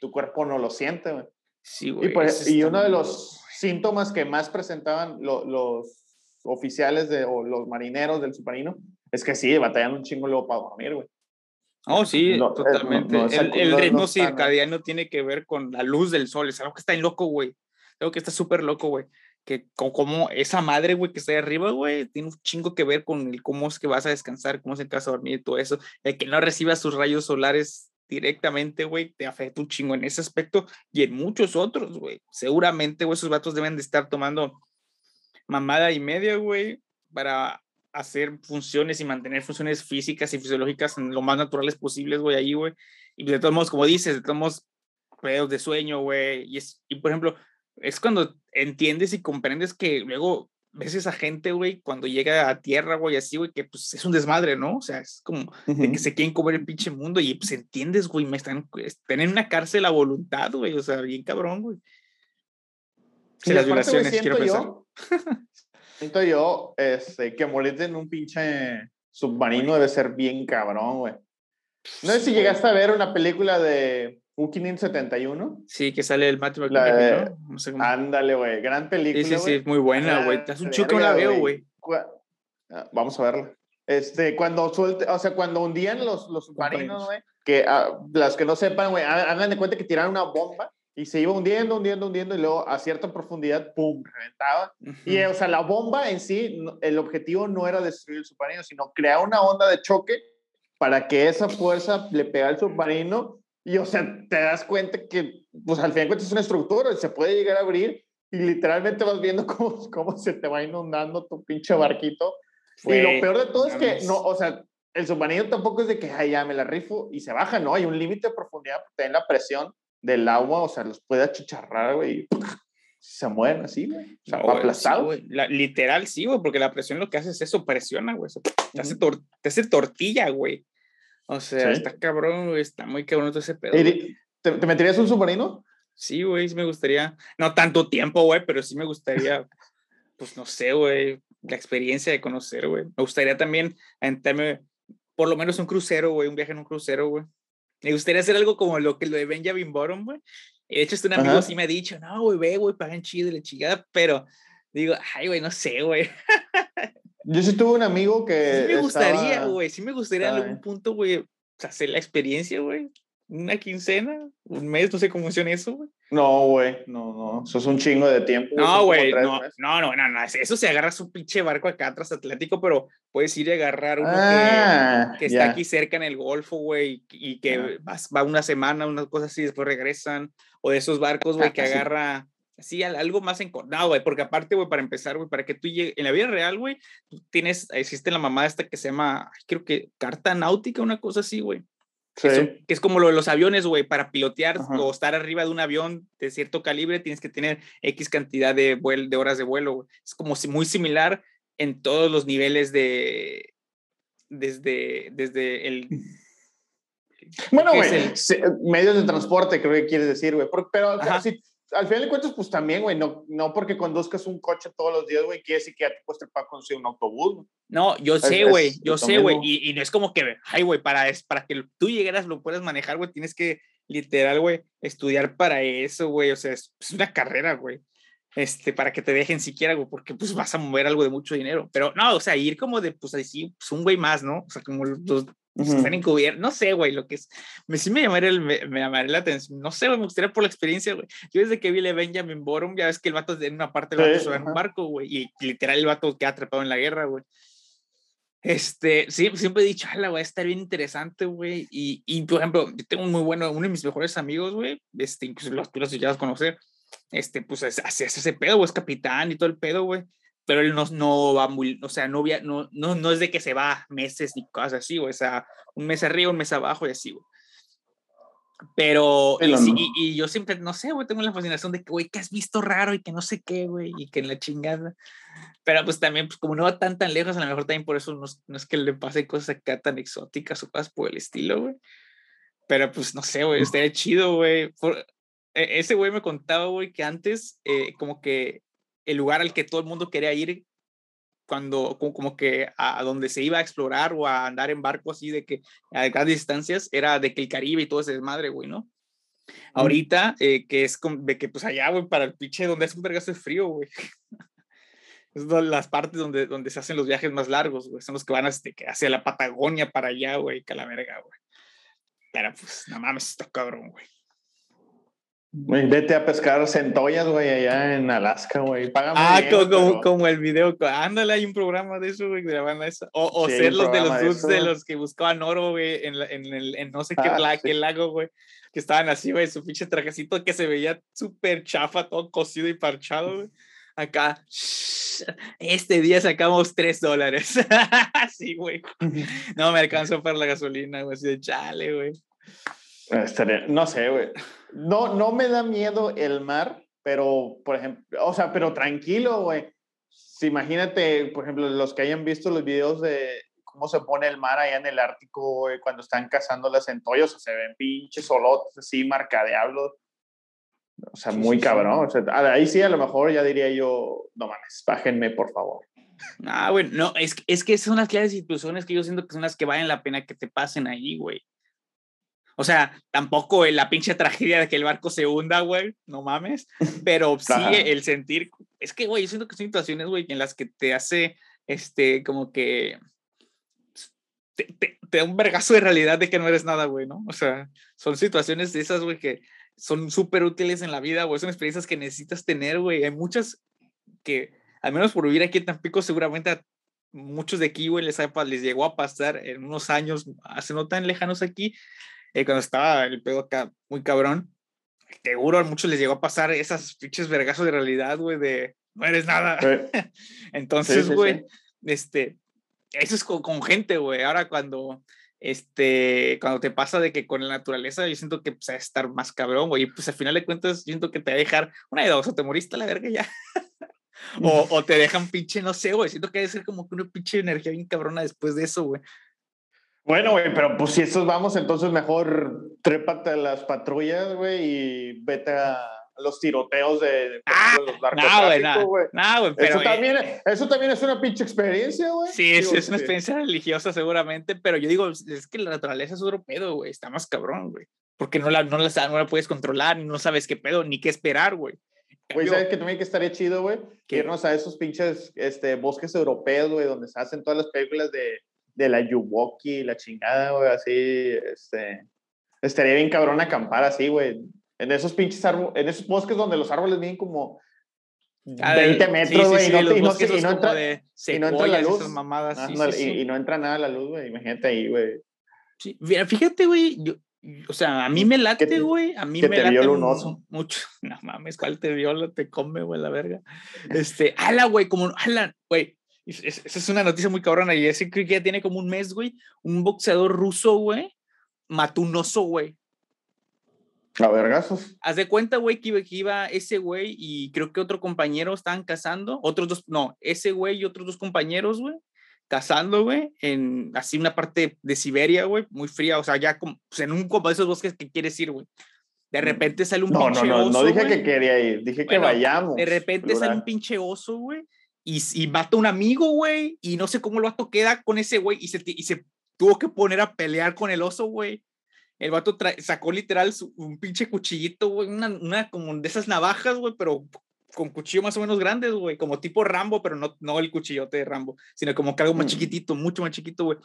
tu, cuerpo no lo siente, güey. Sí, güey. Y, y uno de los síntomas que más presentaban los oficiales de, o los marineros del submarino es que sí, batallan un chingo luego para dormir, güey. Oh, sí, totalmente. el, ritmo circadiano tiene que ver con la luz del sol. Es algo que está en loco, güey. Algo que está súper loco, güey. Que como esa madre, güey, que está ahí arriba, güey, tiene un chingo que ver con el cómo es que vas a descansar, cómo es el caso de dormir y todo eso. El que no recibas sus rayos solares directamente, güey, te afecta un chingo en ese aspecto y en muchos otros, güey. Seguramente, güey, esos vatos deben de estar tomando mamada y media, güey, para hacer funciones y mantener funciones físicas y fisiológicas lo más naturales posibles, güey, ahí, güey. Y de todos modos, como dices, de todos modos, pedos de sueño, güey. Y, es, y por ejemplo, es cuando entiendes y comprendes que luego ves esa gente, güey, cuando llega a tierra, güey, así, güey, que pues es un desmadre, ¿no? O sea, es como de que se quieren comer el pinche mundo y pues entiendes, güey, me están, están en una cárcel a voluntad, güey, o sea, bien cabrón, güey. Sí, las violaciones, quiero pensar. Siento yo este, que morirte en un pinche submarino debe ser bien cabrón, güey. No sé si llegaste a ver una película de U-571. Sí, que sale el Matthew McConaughey, ¿no? no sé cómo... Ándale, güey. Gran película, Sí, sí, sí. Muy buena, güey. Te hace un chico la veo, güey. Ah, vamos a verla. Este, cuando suelte, o sea, cuando hundían los, los submarinos, güey, que uh, las que no sepan, güey, hagan de cuenta que tiraron una bomba y se iba hundiendo, hundiendo, hundiendo y luego a cierta profundidad, ¡pum!, reventaba. Y, o sea, la bomba en sí, el objetivo no era destruir el submarino, sino crear una onda de choque para que esa fuerza le pegara al submarino. Y, o sea, te das cuenta que, pues al fin de cuentas es una estructura, se puede llegar a abrir y literalmente vas viendo cómo, cómo se te va inundando tu pinche barquito. y lo peor de todo es que, no, o sea, el submarino tampoco es de que, ay, ya me la rifo y se baja, ¿no? Hay un límite de profundidad, ten la presión del agua, o sea, los puede achicharrar, güey, se mueven así, güey. O sea, aplastados. literal, sí, güey, porque la presión lo que hace es eso, presiona, güey. Te, hace te hace tortilla, güey. O sea, está cabrón, güey, está muy cabrón todo ese pedo. ¿Te, ¿Te, meterías un submarino? Sí, güey, sí me gustaría. No tanto tiempo, güey, pero sí me gustaría, pues no sé, güey, la experiencia de conocer, güey. Me gustaría también entrarme, por lo menos un crucero, güey, un viaje en un crucero, güey. Me gustaría hacer algo como lo que lo de Benjamin Bottom, güey. De hecho, este un amigo sí me ha dicho, no, güey, ve, güey, pagan chido la chingada, pero digo, ay, güey, no sé, güey. Yo sí tuve un amigo que. Sí me gustaría, güey, sí me gustaría en algún punto, güey, hacer la experiencia, güey. Una quincena, un mes, no sé cómo funciona eso, güey. No, güey, no, no, eso es un chingo de tiempo. No, güey, no, no, no, no, eso se agarra su pinche barco acá transatlántico, pero puedes ir a agarrar uno que, ah, que, está aquí cerca en el Golfo, güey, y que va una semana, unas cosas así, después regresan, o de esos barcos, güey, que agarra así algo más encornado, güey, porque aparte, güey, para empezar, güey, para que tú llegues, en la vida real, güey, tienes, existe la mamá esta que se llama, creo que carta náutica, una cosa así, güey. Que, es como lo de los aviones, güey, para pilotear o estar arriba de un avión de cierto calibre tienes que tener X cantidad de, de horas de vuelo, güey. Es como si muy similar en todos los niveles de, desde, desde el... Bueno, güey, medios de transporte creo que quieres decir, güey, pero si, al final de cuentas, pues también, güey, no, no porque conduzcas un coche todos los días, güey, quiere decir que ya te cuesta para conducir un autobús. No, yo sé, güey, yo sé, güey, y, y, no es como que, ay, güey, para, es, para que tú llegaras, lo puedas manejar, güey, tienes que, literal, güey, estudiar para eso, güey, o sea, es, una carrera, güey, este, para que te dejen siquiera, güey, porque pues vas a mover algo de mucho dinero, pero no, o sea, ir como de, pues así, pues un güey más, ¿no? O sea, como los están encubiertos, no sé, güey, lo que es, me, sí me llamaría, el, me, me la atención, no sé, güey, me gustaría por la experiencia, güey. Yo desde que vi a Benjamin Borum, ya ves que el vato en una parte del vato en un barco, güey, y literal el vato queda atrapado en la guerra, güey. Este, sí, siempre he dicho, ala, güey, está bien interesante, güey. Y, y, por ejemplo, yo tengo un muy bueno, uno de mis mejores amigos, güey, este, incluso los tú los llegas a conocer, este, pues hace ese pedo, güey, es capitán y todo el pedo, güey pero él no, no va muy, o sea, no, no, no, no es de que se va meses ni cosas así, o sea, un mes arriba, un mes abajo y así, güey. Pero, y, y, yo siempre, no sé, güey, tengo la fascinación de que, güey, que has visto raro y que no sé qué, güey, y que en la chingada. Pero pues también, pues como no va tan tan lejos, a lo mejor también por eso no, no es que le pase cosas acá tan exóticas o cosas por el estilo, güey. Pero pues no sé, güey, estaría chido, güey. E, ese güey me contaba, güey, que antes, eh, como que el lugar al que todo el mundo quería ir cuando como, que a, donde se iba a explorar o a andar en barco así de que a grandes distancias era de que el Caribe y todo ese desmadre, güey, ¿no? Ahorita, eh, que es de que pues allá, güey, para el pinche donde es un vergazo de frío, güey. es las partes donde, donde se hacen los viajes más largos, güey. Son los que van este, hacia la Patagonia para allá, güey, que la verga, güey. Pero pues, no mames, está cabrón, güey. Vete a pescar centollas, güey, allá en Alaska, güey. ah, como, como, el video. Ándale, hay un programa de eso, güey, de la banda esa. O, o ser los de los dudes de, los que buscaban oro, güey, en, en, el, en no sé qué, ah, qué lago, güey. Que estaban así, güey, su pinche trajecito que se veía súper chafa, todo cocido y parchado, güey. Acá, este día sacamos tres dólares. Así, güey. No me alcanzó para la gasolina, güey. Así de chale, güey. No sé, güey. No, no me da miedo el mar, pero, por ejemplo, o sea, pero tranquilo, güey. Si imagínate, por ejemplo, los que hayan visto los videos de cómo se pone el mar allá en el Ártico, güey, cuando están cazando las centollas, o se ven pinches solotes así, marca diablo. O sea, muy cabrón. O sea, ahí sí, a lo mejor ya diría yo, no mames, bájenme, por favor. Ah, bueno, no, es, es que son las clases de situaciones que yo siento que son las que valen la pena que te pasen ahí, güey. O sea, tampoco la pinche tragedia de que el barco se hunda, güey, no mames, pero sí el sentir, es que, güey, yo siento que son situaciones, güey, en las que te hace, este, como que, te, te, te, da un vergazo de realidad de que no eres nada, güey, ¿no? O sea, son situaciones de esas, güey, que son súper útiles en la vida, güey, son experiencias que necesitas tener, güey. Hay muchas que, al menos por vivir aquí en Tampico, seguramente a muchos de aquí, güey, les, les llegó a pasar en unos años, hace no tan lejanos aquí, eh, cuando estaba el pedo acá muy cabrón. Seguro a muchos les llegó a pasar esas pinches vergazos de realidad, güey, de no eres nada. Entonces, güey, sí, sí, este, eso es con, con gente, güey. Ahora cuando, este, cuando te pasa de que con la naturaleza, yo siento que pues, a estar más cabrón, güey. Y pues al final de cuentas, siento que te va a dejar una de dos, o te moriste a la verga ya. o, o, te dejan pinche, no sé, güey. Siento que debe ser como que una pinche energía bien cabrona después de eso, güey. Bueno, güey, pero pues si estos vamos, entonces mejor trépate a las patrullas, güey, y vete a los tiroteos de, de ah, los narcotráficos, güey. No, güey, pero... Eso también, eso también es una pinche experiencia, güey. Sí, digo, es una experiencia religiosa seguramente, pero yo digo, es que la naturaleza es otro pedo, güey, está más cabrón, güey. Porque no la, no, la, no la puedes controlar, no sabes qué pedo, ni qué esperar, güey. Güey, ¿sabes que también que estaría chido, güey? Irnos a esos pinches este, bosques europeos, güey, donde se hacen todas las películas de, de la Yuwoki, la chingada, güey, así, este... Estaría bien cabrón acampar así, güey. En esos pinches árboles, en esos bosques donde los árboles vienen como 20 metros, güey, sí, sí, sí, y, no, y, no, y, no entra, y no entra la luz. Mamadas, ah, no, y, y, no entra nada la luz, güey. Imagínate ahí, güey. Sí, fíjate, güey, yo, o sea, a mí me late, güey, a mí que me te late viola un oso. mucho. No mames, ¿cuál te viola? Te come, güey, la verga. Este, ala, güey, como, ala, güey. Esa es una noticia muy cabrona y ese que ya tiene como un mes, güey. Un boxeador ruso, güey, mató un oso, güey. A vergazos. Haz de cuenta, güey, que iba, que iba ese güey y creo que otro compañero estaban cazando. Otros dos, no, ese güey y otros dos compañeros, güey, cazando, güey, en así una parte de Siberia, güey, muy fría. O sea, ya como, pues en un como de esos bosques que quieres ir, güey. De repente sale un no, pinche no, no, oso. No, dije güey. que quería ir, dije Bueno, que vayamos. De repente plural. sale un pinche oso, güey, y, y mata a un amigo, güey, y no sé cómo el vato queda con ese güey, y se, y se tuvo que poner a pelear con el oso, güey. El vato sacó literal su, un pinche cuchillito, güey, una, una como de esas navajas, güey, pero con cuchillo más o menos grandes, güey, como tipo Rambo, pero no, no el cuchillote de Rambo, sino como que algo más Mm. chiquitito, mucho más chiquito, güey.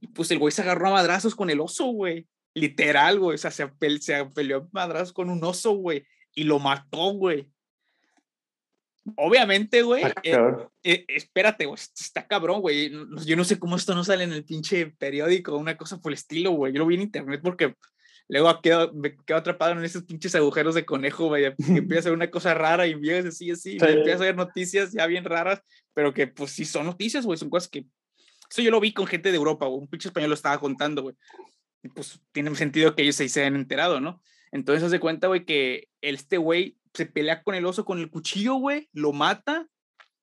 Y pues el güey se agarró a madrazos con el oso, güey. Literal, güey. O sea, se, se peleó a madrazos con un oso, güey. Y lo mató, güey. Obviamente, güey. Ah, eh, eh, espérate, güey. Está cabrón, güey. Yo no sé cómo esto no sale en el pinche periódico, una cosa por el estilo, güey. Yo lo vi en internet porque luego quedo, me quedo atrapado en esos pinches agujeros de conejo, güey. Que empieza a ser una cosa rara y vienes así, así. Sí. empiezas a ver noticias ya bien raras, pero que pues sí son noticias, güey. Son cosas que. Eso yo lo vi con gente de Europa, güey. Un pinche español lo estaba contando, güey. Y pues tiene sentido que ellos se, se hayan enterado, ¿no? Entonces, de cuenta, güey, que este güey se pelea con el oso con el cuchillo, güey, lo mata.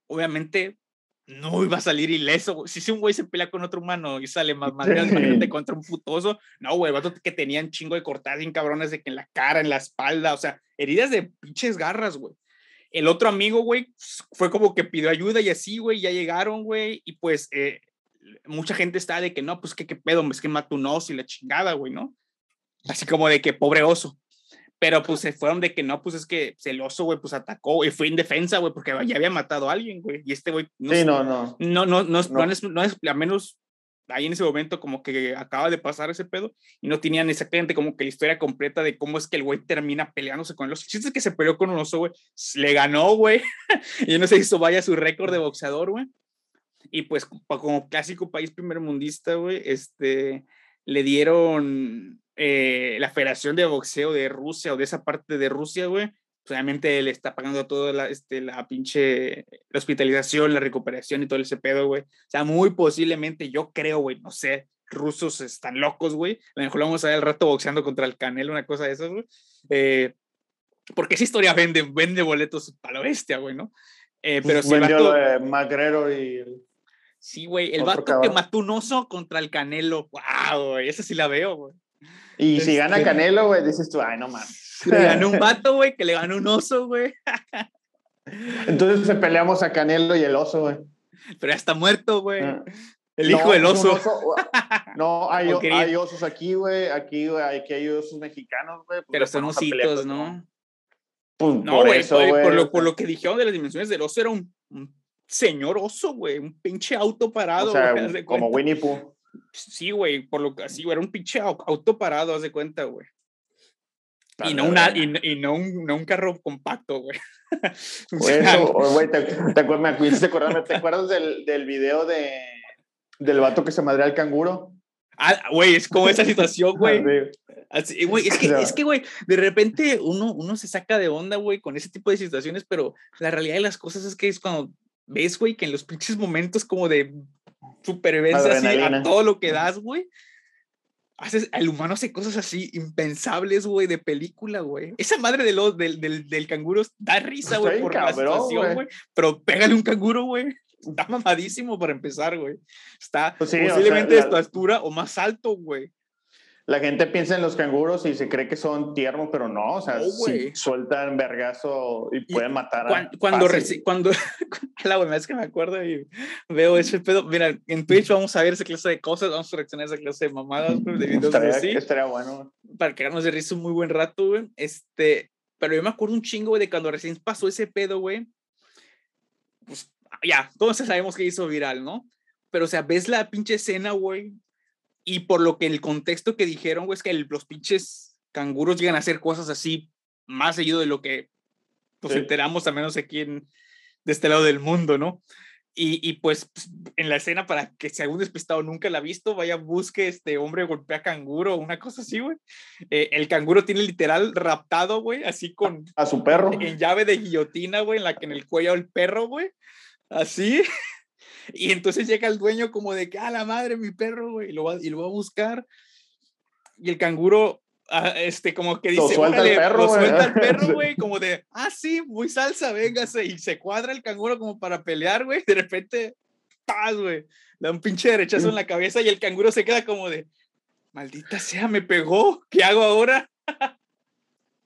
Obviamente, no iba a salir ileso. güey. Si si un güey se pelea con otro humano y sale más más Sí. contra un putoso. No, güey, vato que tenían chingo de cortadas bien cabrones de que en la cara, en la espalda, o sea, heridas de pinches garras, güey. El otro amigo, güey, fue como que pidió ayuda y así, güey, ya llegaron, güey, y pues eh, mucha gente está de que no, pues que qué pedo, es que mató un oso y la chingada, güey, ¿no? Así como de que pobre oso. Pero pues se fueron de que no, pues es que el oso, güey, pues atacó y fue indefensa, güey, porque ya había matado a alguien, güey. Y este güey no, Sí, sé- no, no. no, no, no, No. no es, no es, al menos ahí en ese momento como que acaba de pasar ese pedo y no tenían exactamente como que la historia completa de cómo es que el güey termina peleándose con los chistes que se peleó con un oso, güey, le ganó, güey, y no se hizo vaya su récord de boxeador, güey. Y pues como clásico país primermundista, güey, este, le dieron eh, la Federación de Boxeo de Rusia o de esa parte de Rusia, güey, pues, obviamente le está pagando toda la, este, la pinche la hospitalización, la recuperación y todo ese pedo, güey. O sea, muy posiblemente, yo creo, güey, no sé, rusos están locos, güey. A lo mejor lo vamos a ver al rato boxeando contra el Canelo, una cosa de esas, güey. Eh, porque esa historia vende, vende boletos para la bestia, güey, ¿no? Eh, pero si el vato, de Magrero y. sí, güey, el vato que cabrón. mató un oso contra el Canelo, wow, güey, esa sí la veo, güey. Y si gana Este- Canelo, güey, dices tú, ay, no mames. Le ganó un vato, güey, que le ganó un oso, güey, Entonces se peleamos a Canelo y el oso, güey. pero ya está muerto, güey. Ah. El No, hijo del oso. No, hay, hay osos aquí, güey. Aquí, güey, aquí hay osos mexicanos, güey. pues Pero son pelear ositos, ¿no? Pues, No, por eso, por, por güey, lo, por que dijeron de las dimensiones del oso, era un, un señor oso, güey, un pinche auto parado, O sea, como. Winnie Pooh. Sí, güey, por lo que así, güey, era un pinche auto parado, haz de cuenta, güey. Y no, una, y, y no, un, no, un, carro compacto, güey. Bueno, güey, te, te, te, acuerdas, ¿te acuerdas del, del video de, del vato que se madrea al canguro? Ah, güey, es como esa situación, güey. Así, güey, es que, es que, güey, de repente uno, uno se saca de onda, güey, con ese tipo de situaciones, pero la realidad de las cosas es que es cuando ves, güey, que en los pinches momentos como de supervivencia así, a todo lo que das, güey, haces, el humano hace cosas así impensables, güey, de película, güey. Esa madre de lo, del, del, del canguro da risa, güey, por cabrón, la situación, güey. Pero pégale un canguro, güey. Está mamadísimo para empezar, güey. Está pues sí, posiblemente o sea, de tu altura o más alto, güey la gente piensa en los canguros y se cree que son tiernos, pero no, o sea, no, sí, sueltan vergazo y pueden matar a Cuando, fácil. cuando, la buena vez que me acuerdo y veo ese pedo, mira, en Twitch vamos a ver esa clase de cosas, vamos a reaccionar a esa clase de mamadas, de videos estaría, así. Estaría bueno. Para quedarnos de risa un muy buen rato, güey. Este, pero yo me acuerdo un chingo, güey, de cuando recién pasó ese pedo, güey. Pues ya, todos sabemos que hizo viral, ¿no? Pero, o sea, ves la pinche escena, güey, y por lo que el contexto que dijeron, güey, es que el, los pinches canguros llegan a hacer cosas así más seguido de lo que nos sí. enteramos, al menos aquí en, de este lado del mundo, ¿no? Y, y pues, pues, en la escena, para que si algún despistado nunca la ha visto, vaya, busque este hombre golpea canguro, una cosa así, güey. Eh, el canguro tiene literal raptado, güey, así con... A su perro. En llave de guillotina, güey, en la que en el cuello el perro, güey. Así. Y entonces llega el dueño como de que, ah, la madre, mi perro, güey, y lo va, y lo va a buscar. Y el canguro, ah, este, como que dice, lo suelta el perro, lo suelta el perro, güey, como de, ah, sí, muy salsa, véngase. Y se cuadra el canguro como para pelear, güey. De repente, ¡paz, güey! Da un pinche derechazo en la cabeza y el canguro se queda como de, maldita sea, me pegó, ¿qué hago ahora?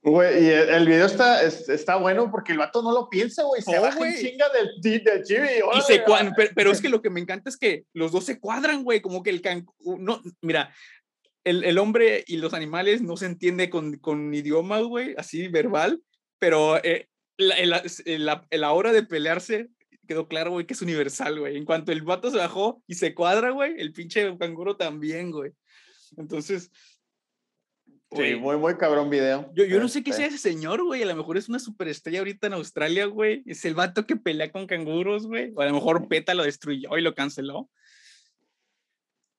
Güey, y el, el video está, es, está bueno porque el vato no lo piensa, güey. Se oh, baja en chinga del, del chibi. Y se cuadran, pero, pero, es que lo que me encanta es que los dos se cuadran, güey. Como que el can... No, mira, el, el, hombre y los animales no se entiende con, con idioma, güey, así verbal, pero eh, la, la, la, la, hora de pelearse quedó claro, güey, que es universal, güey. En cuanto el vato se bajó y se cuadra, güey, el pinche canguro también, güey. Entonces, Sí, muy, muy cabrón video. Yo, yo no sé qué sea ese señor, güey. A lo mejor es una superestrella ahorita en Australia, güey. Es el vato que pelea con canguros, güey. O a lo mejor PETA lo destruyó y lo canceló.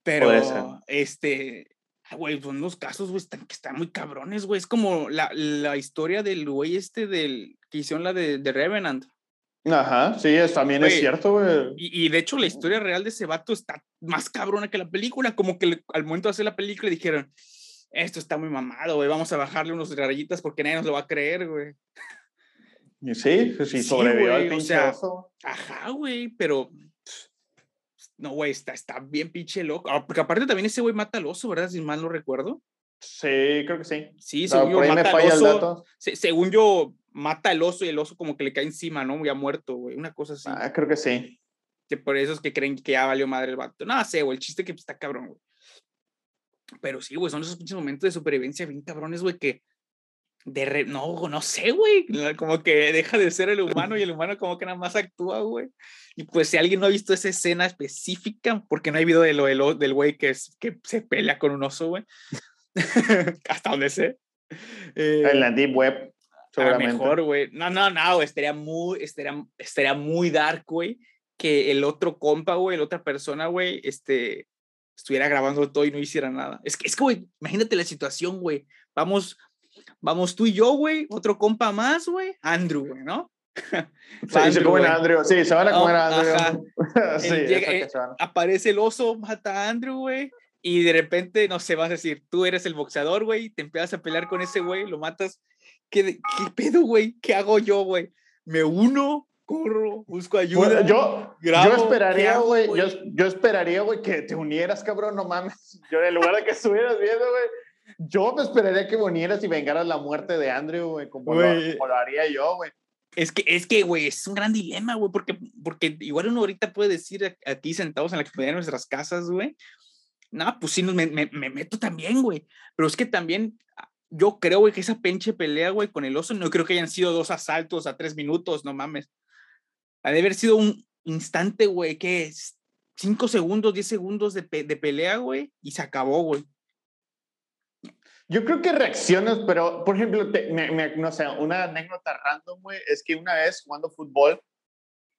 Pero, este, güey, son unos casos, güey, que están muy cabrones, güey. Es como la, la historia del güey este del, que hicieron la de, de Revenant. Ajá, sí, es, también wey, es cierto, güey. Y, y, de hecho la historia real de ese vato está más cabrona que la película. Como que le, al momento de hacer la película dijeron, esto está muy mamado, güey, vamos a bajarle unos rayitas porque nadie nos lo va a creer, güey. Sí, sí, sobrevivió al pinche o sea, oso. Ajá, güey, pero no, güey, está, está bien pinche loco. Ah, porque aparte también ese güey mata al oso, ¿verdad? Si mal no recuerdo. Sí, creo que sí. Sí, según no, yo mata al oso. Se, según yo, mata al oso y el oso como que le cae encima, ¿no? Ya muerto, güey. Una cosa así. Ah, creo que sí. Que por eso es que creen que ya valió madre el vato. No sé, güey, el chiste que está cabrón, güey. Pero sí, güey, son esos pinches momentos de supervivencia bien cabrones, güey, que de re... no, no sé, güey, como que deja de ser el humano y el humano como que nada más actúa, güey. Y pues si alguien no ha visto esa escena específica, porque no hay video de lo, de lo del güey que, es, que se pelea con un oso, güey. Hasta donde sé. Eh, en la Deep Web. A mejor, güey. No, no, no, estaría muy, estaría, estaría muy dark, güey, que el otro compa, güey, la otra persona, güey, este, estuviera grabando todo y no hiciera nada. Es que, es que, güey, imagínate la situación, güey. Vamos, vamos tú y yo, güey, otro compa más, güey, Andrew, güey, ¿no? Sí, se comen a Andrew, sí, se van a comer oh, a Andrew. sí, llega, eh, aparece el oso, mata a Andrew, güey, y de repente, no sé, vas a decir, tú eres el boxeador, güey, te empiezas a pelear con ese güey, lo matas. ¿Qué, qué pedo, güey? ¿Qué hago yo, güey? ¿Me uno? Corro, busco ayuda. Bueno, yo, grabo, yo esperaría, güey, yo, yo, esperaría, güey, que te unieras, cabrón, no mames. Yo en lugar de que estuvieras viendo, güey, yo me esperaría que unieras y vengaras la muerte de Andrew, güey, como, como, lo haría yo, güey. Es que, es que, güey, es un gran dilema, güey, porque, porque igual uno ahorita puede decir aquí sentados en la comunidad de nuestras casas, güey, no, pues sí, me, me, me meto también, güey, pero es que también yo creo, güey, que esa pinche pelea, güey, con el oso, no creo que hayan sido dos asaltos a tres minutos, no mames. Ha de haber sido un instante, güey, que 5 segundos, 10 segundos de, de pelea, güey, y se acabó, güey. Yo creo que reaccionas, pero por ejemplo, no sé, una anécdota random, güey, es que una vez jugando fútbol,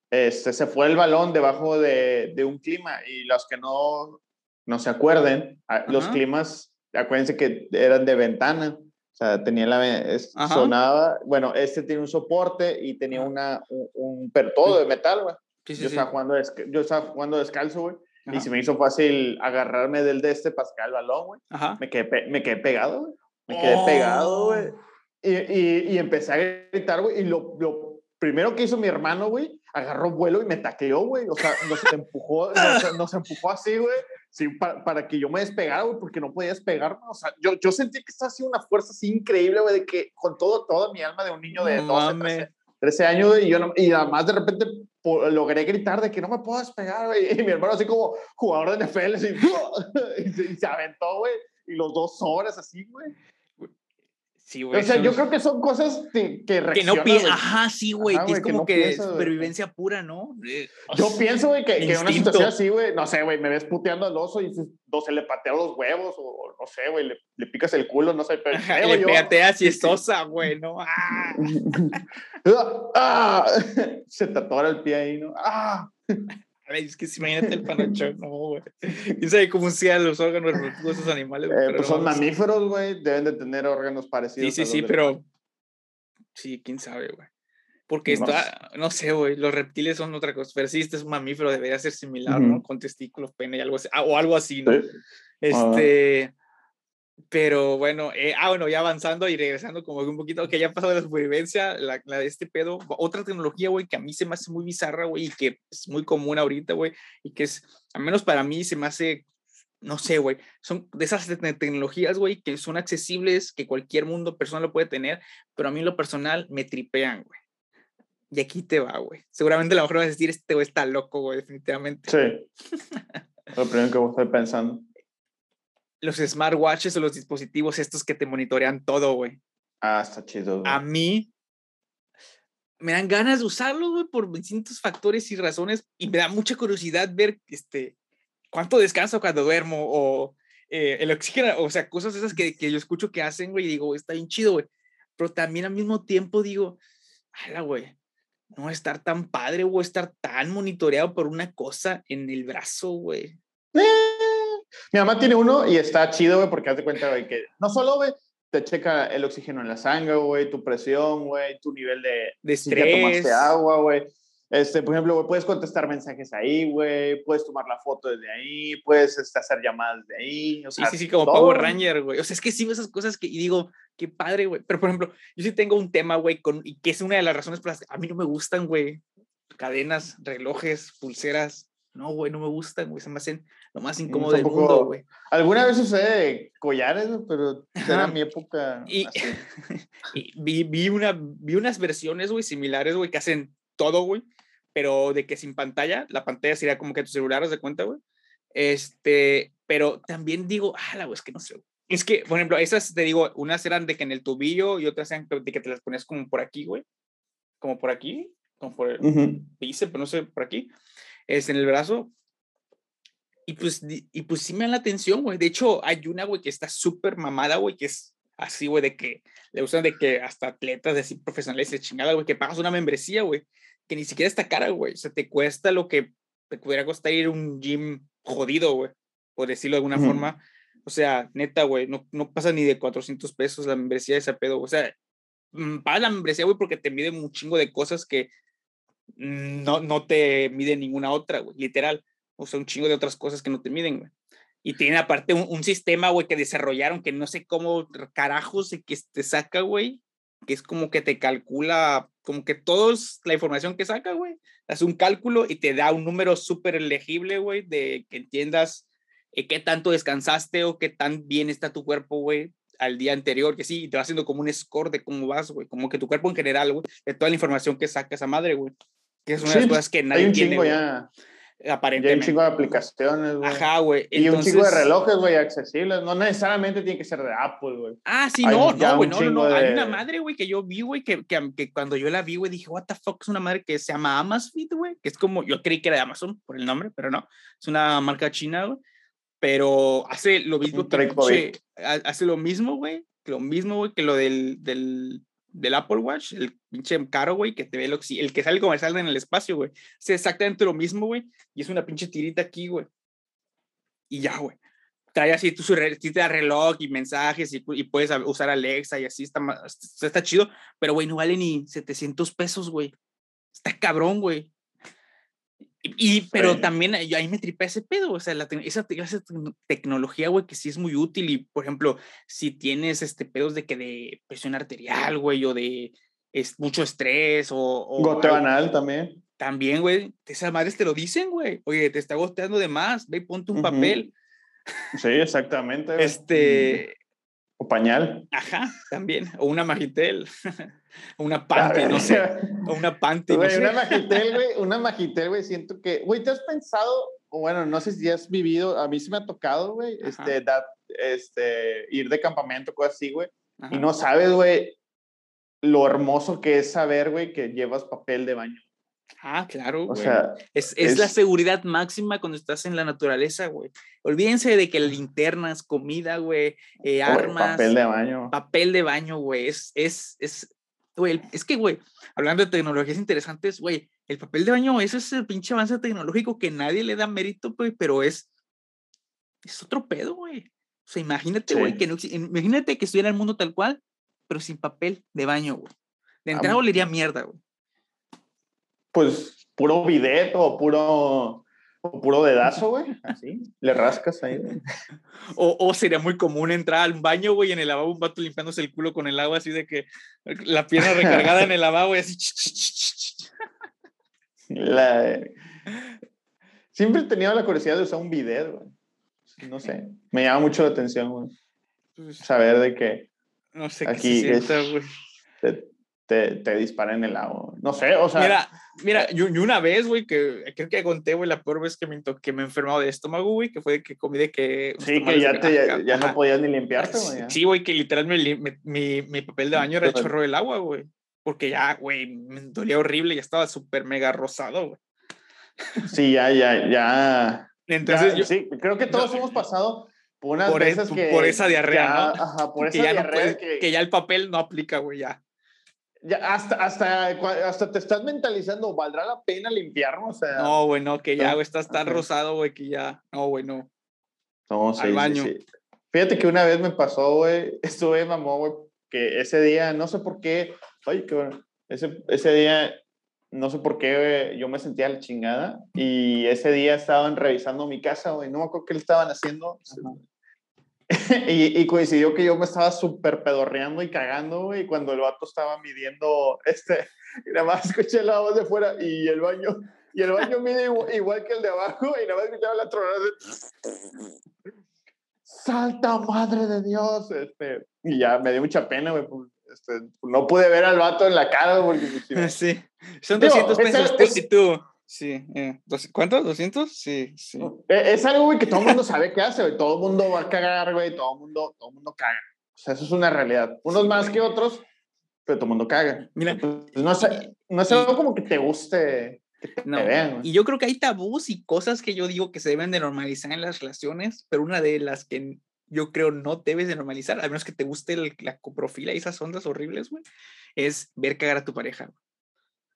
este, se fue el balón debajo de, de un clima y los que no, no se acuerden, los climas, acuérdense que eran de ventana, o sea, tenía la, sonaba, bueno, este tiene un soporte y tenía una, un, un de metal, güey. yo, Estaba jugando, yo estaba jugando descalzo, güey. Y se me hizo fácil agarrarme del de este para sacar el balón, güey. Me quedé, me quedé pegado, güey. Me quedé pegado, güey. Oh. Y, y, y, empecé a gritar, güey. Y lo, lo, primero que hizo mi hermano, güey, agarró vuelo y me tacleó, güey. O sea, nos empujó, nos, nos empujó así, güey. Sí, para, para, que yo me despegara, güey, porque no podía despegarme. O sea, yo, yo sentí que estaba haciendo una fuerza así increíble, güey, de que con todo, toda mi alma de un niño de 12, 13, 13 años, y yo no, y además de repente logré gritar de que no me puedo despegar, güey. Y mi hermano así como jugador de NFL, así, y, se, aventó, güey. Y los dos horas así, güey. Sí, güey. O sea, yo creo que son cosas que, que Que no piensas, ajá, sí, güey, que es como que, supervivencia pura, ¿no? Yo pienso, güey, que, que en una situación así, güey, no sé, güey, me ves puteando al oso y dices, no sé, le pateo los huevos o no sé, güey, le, le, picas el culo, no sé, pero... le pegateas y es sosa, güey, ¿no? ¡Ah! ¡Ah! Se te atora el pie ahí, ¿no? ¡Ah! es que imagínate el panocho, no, güey. Sabe cómo sean los órganos de esos animales. Eh, pues son mamíferos, güey. Deben de tener órganos parecidos. Sí, sí, sí, pero. Sí, quién sabe, güey. Porque está, no sé, güey, los reptiles son otra cosa. Pero sí, este es un mamífero, debería ser similar, ¿no? Con testículos, pene y algo así. Ah, o algo así, ¿no? Este. Pero bueno, eh, ah, bueno, ya avanzando y regresando como un poquito, que ya pasó de la supervivencia, la, la, de este pedo, otra tecnología, güey, que a mí se me hace muy bizarra, güey, y que es muy común ahorita, güey, y que es, al menos para mí, se me hace, no sé, güey, son de esas tecnologías, güey, que son accesibles, que cualquier mundo persona lo puede tener, pero a mí lo personal me tripean, güey. Y aquí te va, güey. Seguramente la mejor vas a decir, este güey está loco, güey, definitivamente. Sí. lo primero que estoy pensando los smartwatches o los dispositivos estos que te monitorean todo, güey. Ah, está chido. A mí me dan ganas de usarlo, güey, por distintos factores y razones y me da mucha curiosidad ver este cuánto descanso cuando duermo o eh, el oxígeno, o sea, cosas esas que, que yo escucho que hacen, güey, y digo, está bien chido, güey. Pero también al mismo tiempo digo, ala, güey, no estar tan padre, o estar tan monitoreado por una cosa en el brazo, güey. Mi mamá tiene uno y está chido, güey, porque hace cuenta, güey, que no solo, güey, te checa el oxígeno en la sangre, güey, tu presión, güey, tu nivel de, de estrés. Si ya tomaste agua, güey. Este, por ejemplo, güey, puedes contestar mensajes ahí, güey, puedes tomar la foto desde ahí, puedes este, hacer llamadas de ahí. O sea, sí, sí, sí, como Power Ranger, güey. O sea, es que sí esas cosas que, y digo, qué padre, güey. Pero, por ejemplo, yo sí tengo un tema, güey, con, y que es una de las razones por las que a mí no me gustan, güey, cadenas, relojes, pulseras. No, güey, no me gustan, güey, se me hacen lo más incómodo del mundo, güey. Alguna vez usé collares, pero era mi época. Y, vi, vi, una, vi unas versiones, güey, similares, güey, que hacen todo, güey, pero de que sin pantalla, la pantalla sería como que tu celular, ¿de cuenta, güey? Este, pero también digo, ah, la güey, es que no sé. Es que, por ejemplo, esas, te digo, unas eran de que en el tubillo y otras eran de que te las ponías como por aquí, güey. Como por aquí, como por el uh pero no sé, por aquí. Es en el brazo, y pues, y pues sí me da la atención, güey. De hecho, hay una, güey, que está súper mamada, güey, que es así, güey, de que le usan de que hasta atletas de así profesionales de chingada, güey, que pagas una membresía, güey, que ni siquiera está cara, güey. O sea, te cuesta lo que te pudiera costar ir a un gym jodido, güey, por decirlo de alguna forma. O sea, neta, güey, no, no pasa ni de 400 pesos la membresía de ese pedo. O sea, mm, pagas la membresía, güey, porque te miden un chingo de cosas que no, no te mide ninguna otra, literal. O sea, un chingo de otras cosas que no te miden, güey. Y tiene aparte un, sistema, güey, que desarrollaron que no sé cómo carajos de que te saca, güey, que es como que te calcula, como que todos la información que saca, güey, hace un cálculo y te da un número súper legible, güey, de que entiendas eh, qué tanto descansaste o qué tan bien está tu cuerpo, güey, al día anterior, que sí, te va haciendo como un score de cómo vas, güey, como que tu cuerpo en general, güey, de toda la información que saca esa madre, güey, que es una de las cosas que nadie tiene. Aparentemente. Y hay un chingo de aplicaciones, güey. Ajá, güey. Y un chingo de relojes, güey, accesibles. No necesariamente tiene que ser de Apple, güey. Ah, sí, no, no, güey, no, no, Hay una madre, güey, que yo vi, güey, que, que, que, cuando yo la vi, güey, dije, what the fuck, es una madre que se llama Amazfit, güey, que es como, yo creí que era de Amazon por el nombre, pero no. Es una marca china, güey. Pero hace lo mismo que, hace lo mismo, güey, lo mismo, güey, que lo del, del del Apple Watch, el pinche caro, güey, que te ve el, el que sale comercial en el espacio, güey. Es exactamente lo mismo, güey. Y es una pinche tirita aquí, güey. Y ya, güey. Trae así tu da reloj y mensajes y, y, puedes usar Alexa y así está, está chido. Pero, güey, no vale ni 700 pesos, güey. Está cabrón, güey. Y, pero también yo ahí me tripé ese pedo, o sea, la, esa, esa, tecnología, güey, que sí es muy útil y, por ejemplo, si tienes este pedos de que de presión arterial, güey, o de es, mucho estrés o... o Goteo anal también. También, güey, esas madres te lo dicen, güey. Oye, te está goteando de más, ve y ponte un papel. Sí, exactamente. este... O pañal. Ajá, también. O una magitel. una pante, no sé. O una pante, no sé. Una magitel, güey. Una magitel, güey. Siento que, güey, ¿te has pensado? Bueno, no sé si has vivido. A mí sí me ha tocado, güey. Este, este, ir de campamento, cosas así, güey. Y no sabes, güey, lo hermoso que es saber, güey, que llevas papel de baño. Ah, claro. O sea, es, es, la seguridad máxima cuando estás en la naturaleza, güey. Olvídense de que linternas, comida, güey, eh, armas. Papel de baño. Papel de baño, güey. Es, es, es, güey, es que, güey, hablando de tecnologías interesantes, güey, el papel de baño, eso es el pinche avance tecnológico que nadie le da mérito, güey, pero es, es otro pedo, güey. O sea, imagínate, güey, que no, imagínate que estuviera el mundo tal cual, pero sin papel de baño, güey. De entrada olería mierda, güey pues puro bidet o puro, o puro dedazo, güey. Así, le rascas ahí, O, o, sería muy común entrar al baño, güey, en el lavabo un vato limpiándose el culo con el agua, así de que la pierna recargada en el lavabo y así. Siempre he tenido la curiosidad de usar un bidet, güey. No sé, me llama mucho la atención, güey. Pues Saber de que. No sé aquí qué se sienta, güey te, te dispara en el agua. No sé, o sea. Mira, mira, yo, una vez, güey, que creo que conté, güey, la peor vez que me, que me he enfermado de estómago, güey, que fue que comí de que. Sí, que ya, te, ya, no podías ni limpiarte, güey. Sí, güey, que literalmente mi, mi, papel de baño era el chorro del agua, güey. Porque ya, güey, me dolía horrible, ya estaba súper mega rosado, güey. Sí, ya, ya, ya. Entonces, yo, sí, creo que todos hemos pasado por unas por, veces que. Por esa diarrea, ¿no? Ajá, por esa diarrea. que, que ya el papel no aplica, güey, ya. Ya, hasta, hasta, hasta te estás mentalizando, ¿valdrá la pena limpiarnos? O sea, no, güey, no, que ya, güey, estás tan rosado, güey, que ya, no, güey, no. No, sí, Al baño. Sí, Fíjate que una vez me pasó, güey, estuve mamó, güey, que ese día, no sé por qué, oye, qué bueno, ese, ese día, no sé por qué, yo me sentía la chingada, y ese día estaban revisando mi casa, güey, no me acuerdo qué le estaban haciendo, y, coincidió que yo me estaba súper pedorreando y cagando, güey, cuando el vato estaba midiendo, este, y nada más escuché la voz de fuera y el baño, y el baño mide igual, que el de abajo, y nada más escuchaba la tronada de... ¡Salta, madre de Dios! Este, y ya me dio mucha pena, güey, pues, este, no pude ver al vato en la cara, porque... Sí, son 200 pesos, es, tú. Sí, eh, ¿cuántos? ¿200? Sí, sí. E, es algo, güey, que todo el mundo sabe qué hace, güey. Todo el mundo va a cagar, güey. Todo el mundo, todo mundo caga. O sea, eso es una realidad. Unos más que otros, pero todo el mundo caga. Mira, no, sé, no es algo como que te guste que te, vean. Y yo creo que hay tabús y cosas que yo digo que se deben de normalizar en las relaciones, pero una de las que yo creo no debes de normalizar, a menos que te guste la coprofila y esas ondas horribles, güey, es ver cagar a tu pareja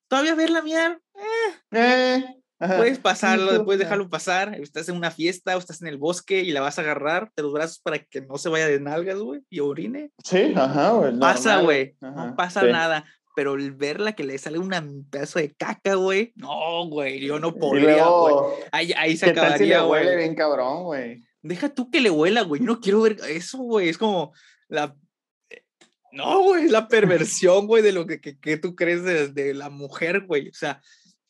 todavía verla miar, eh, puedes pasarlo, puedes dejarlo pasar. Estás en una fiesta o estás en el bosque y la vas a agarrar de los brazos para que no se vaya de nalgas, güey, y orine. Sí, ajá, güey. Pasa, güey. No pasa nada. Pero el verla que le sale un pedazo de caca, güey. No, güey, yo no podría, güey. Ahí, ahí se acabaría, güey. huele bien cabrón, güey. Deja tú que le huela, güey. Yo no quiero ver eso, güey. Es como la no, güey, es la perversión, güey, de lo que, que, tú crees de, de, la mujer, güey. O sea,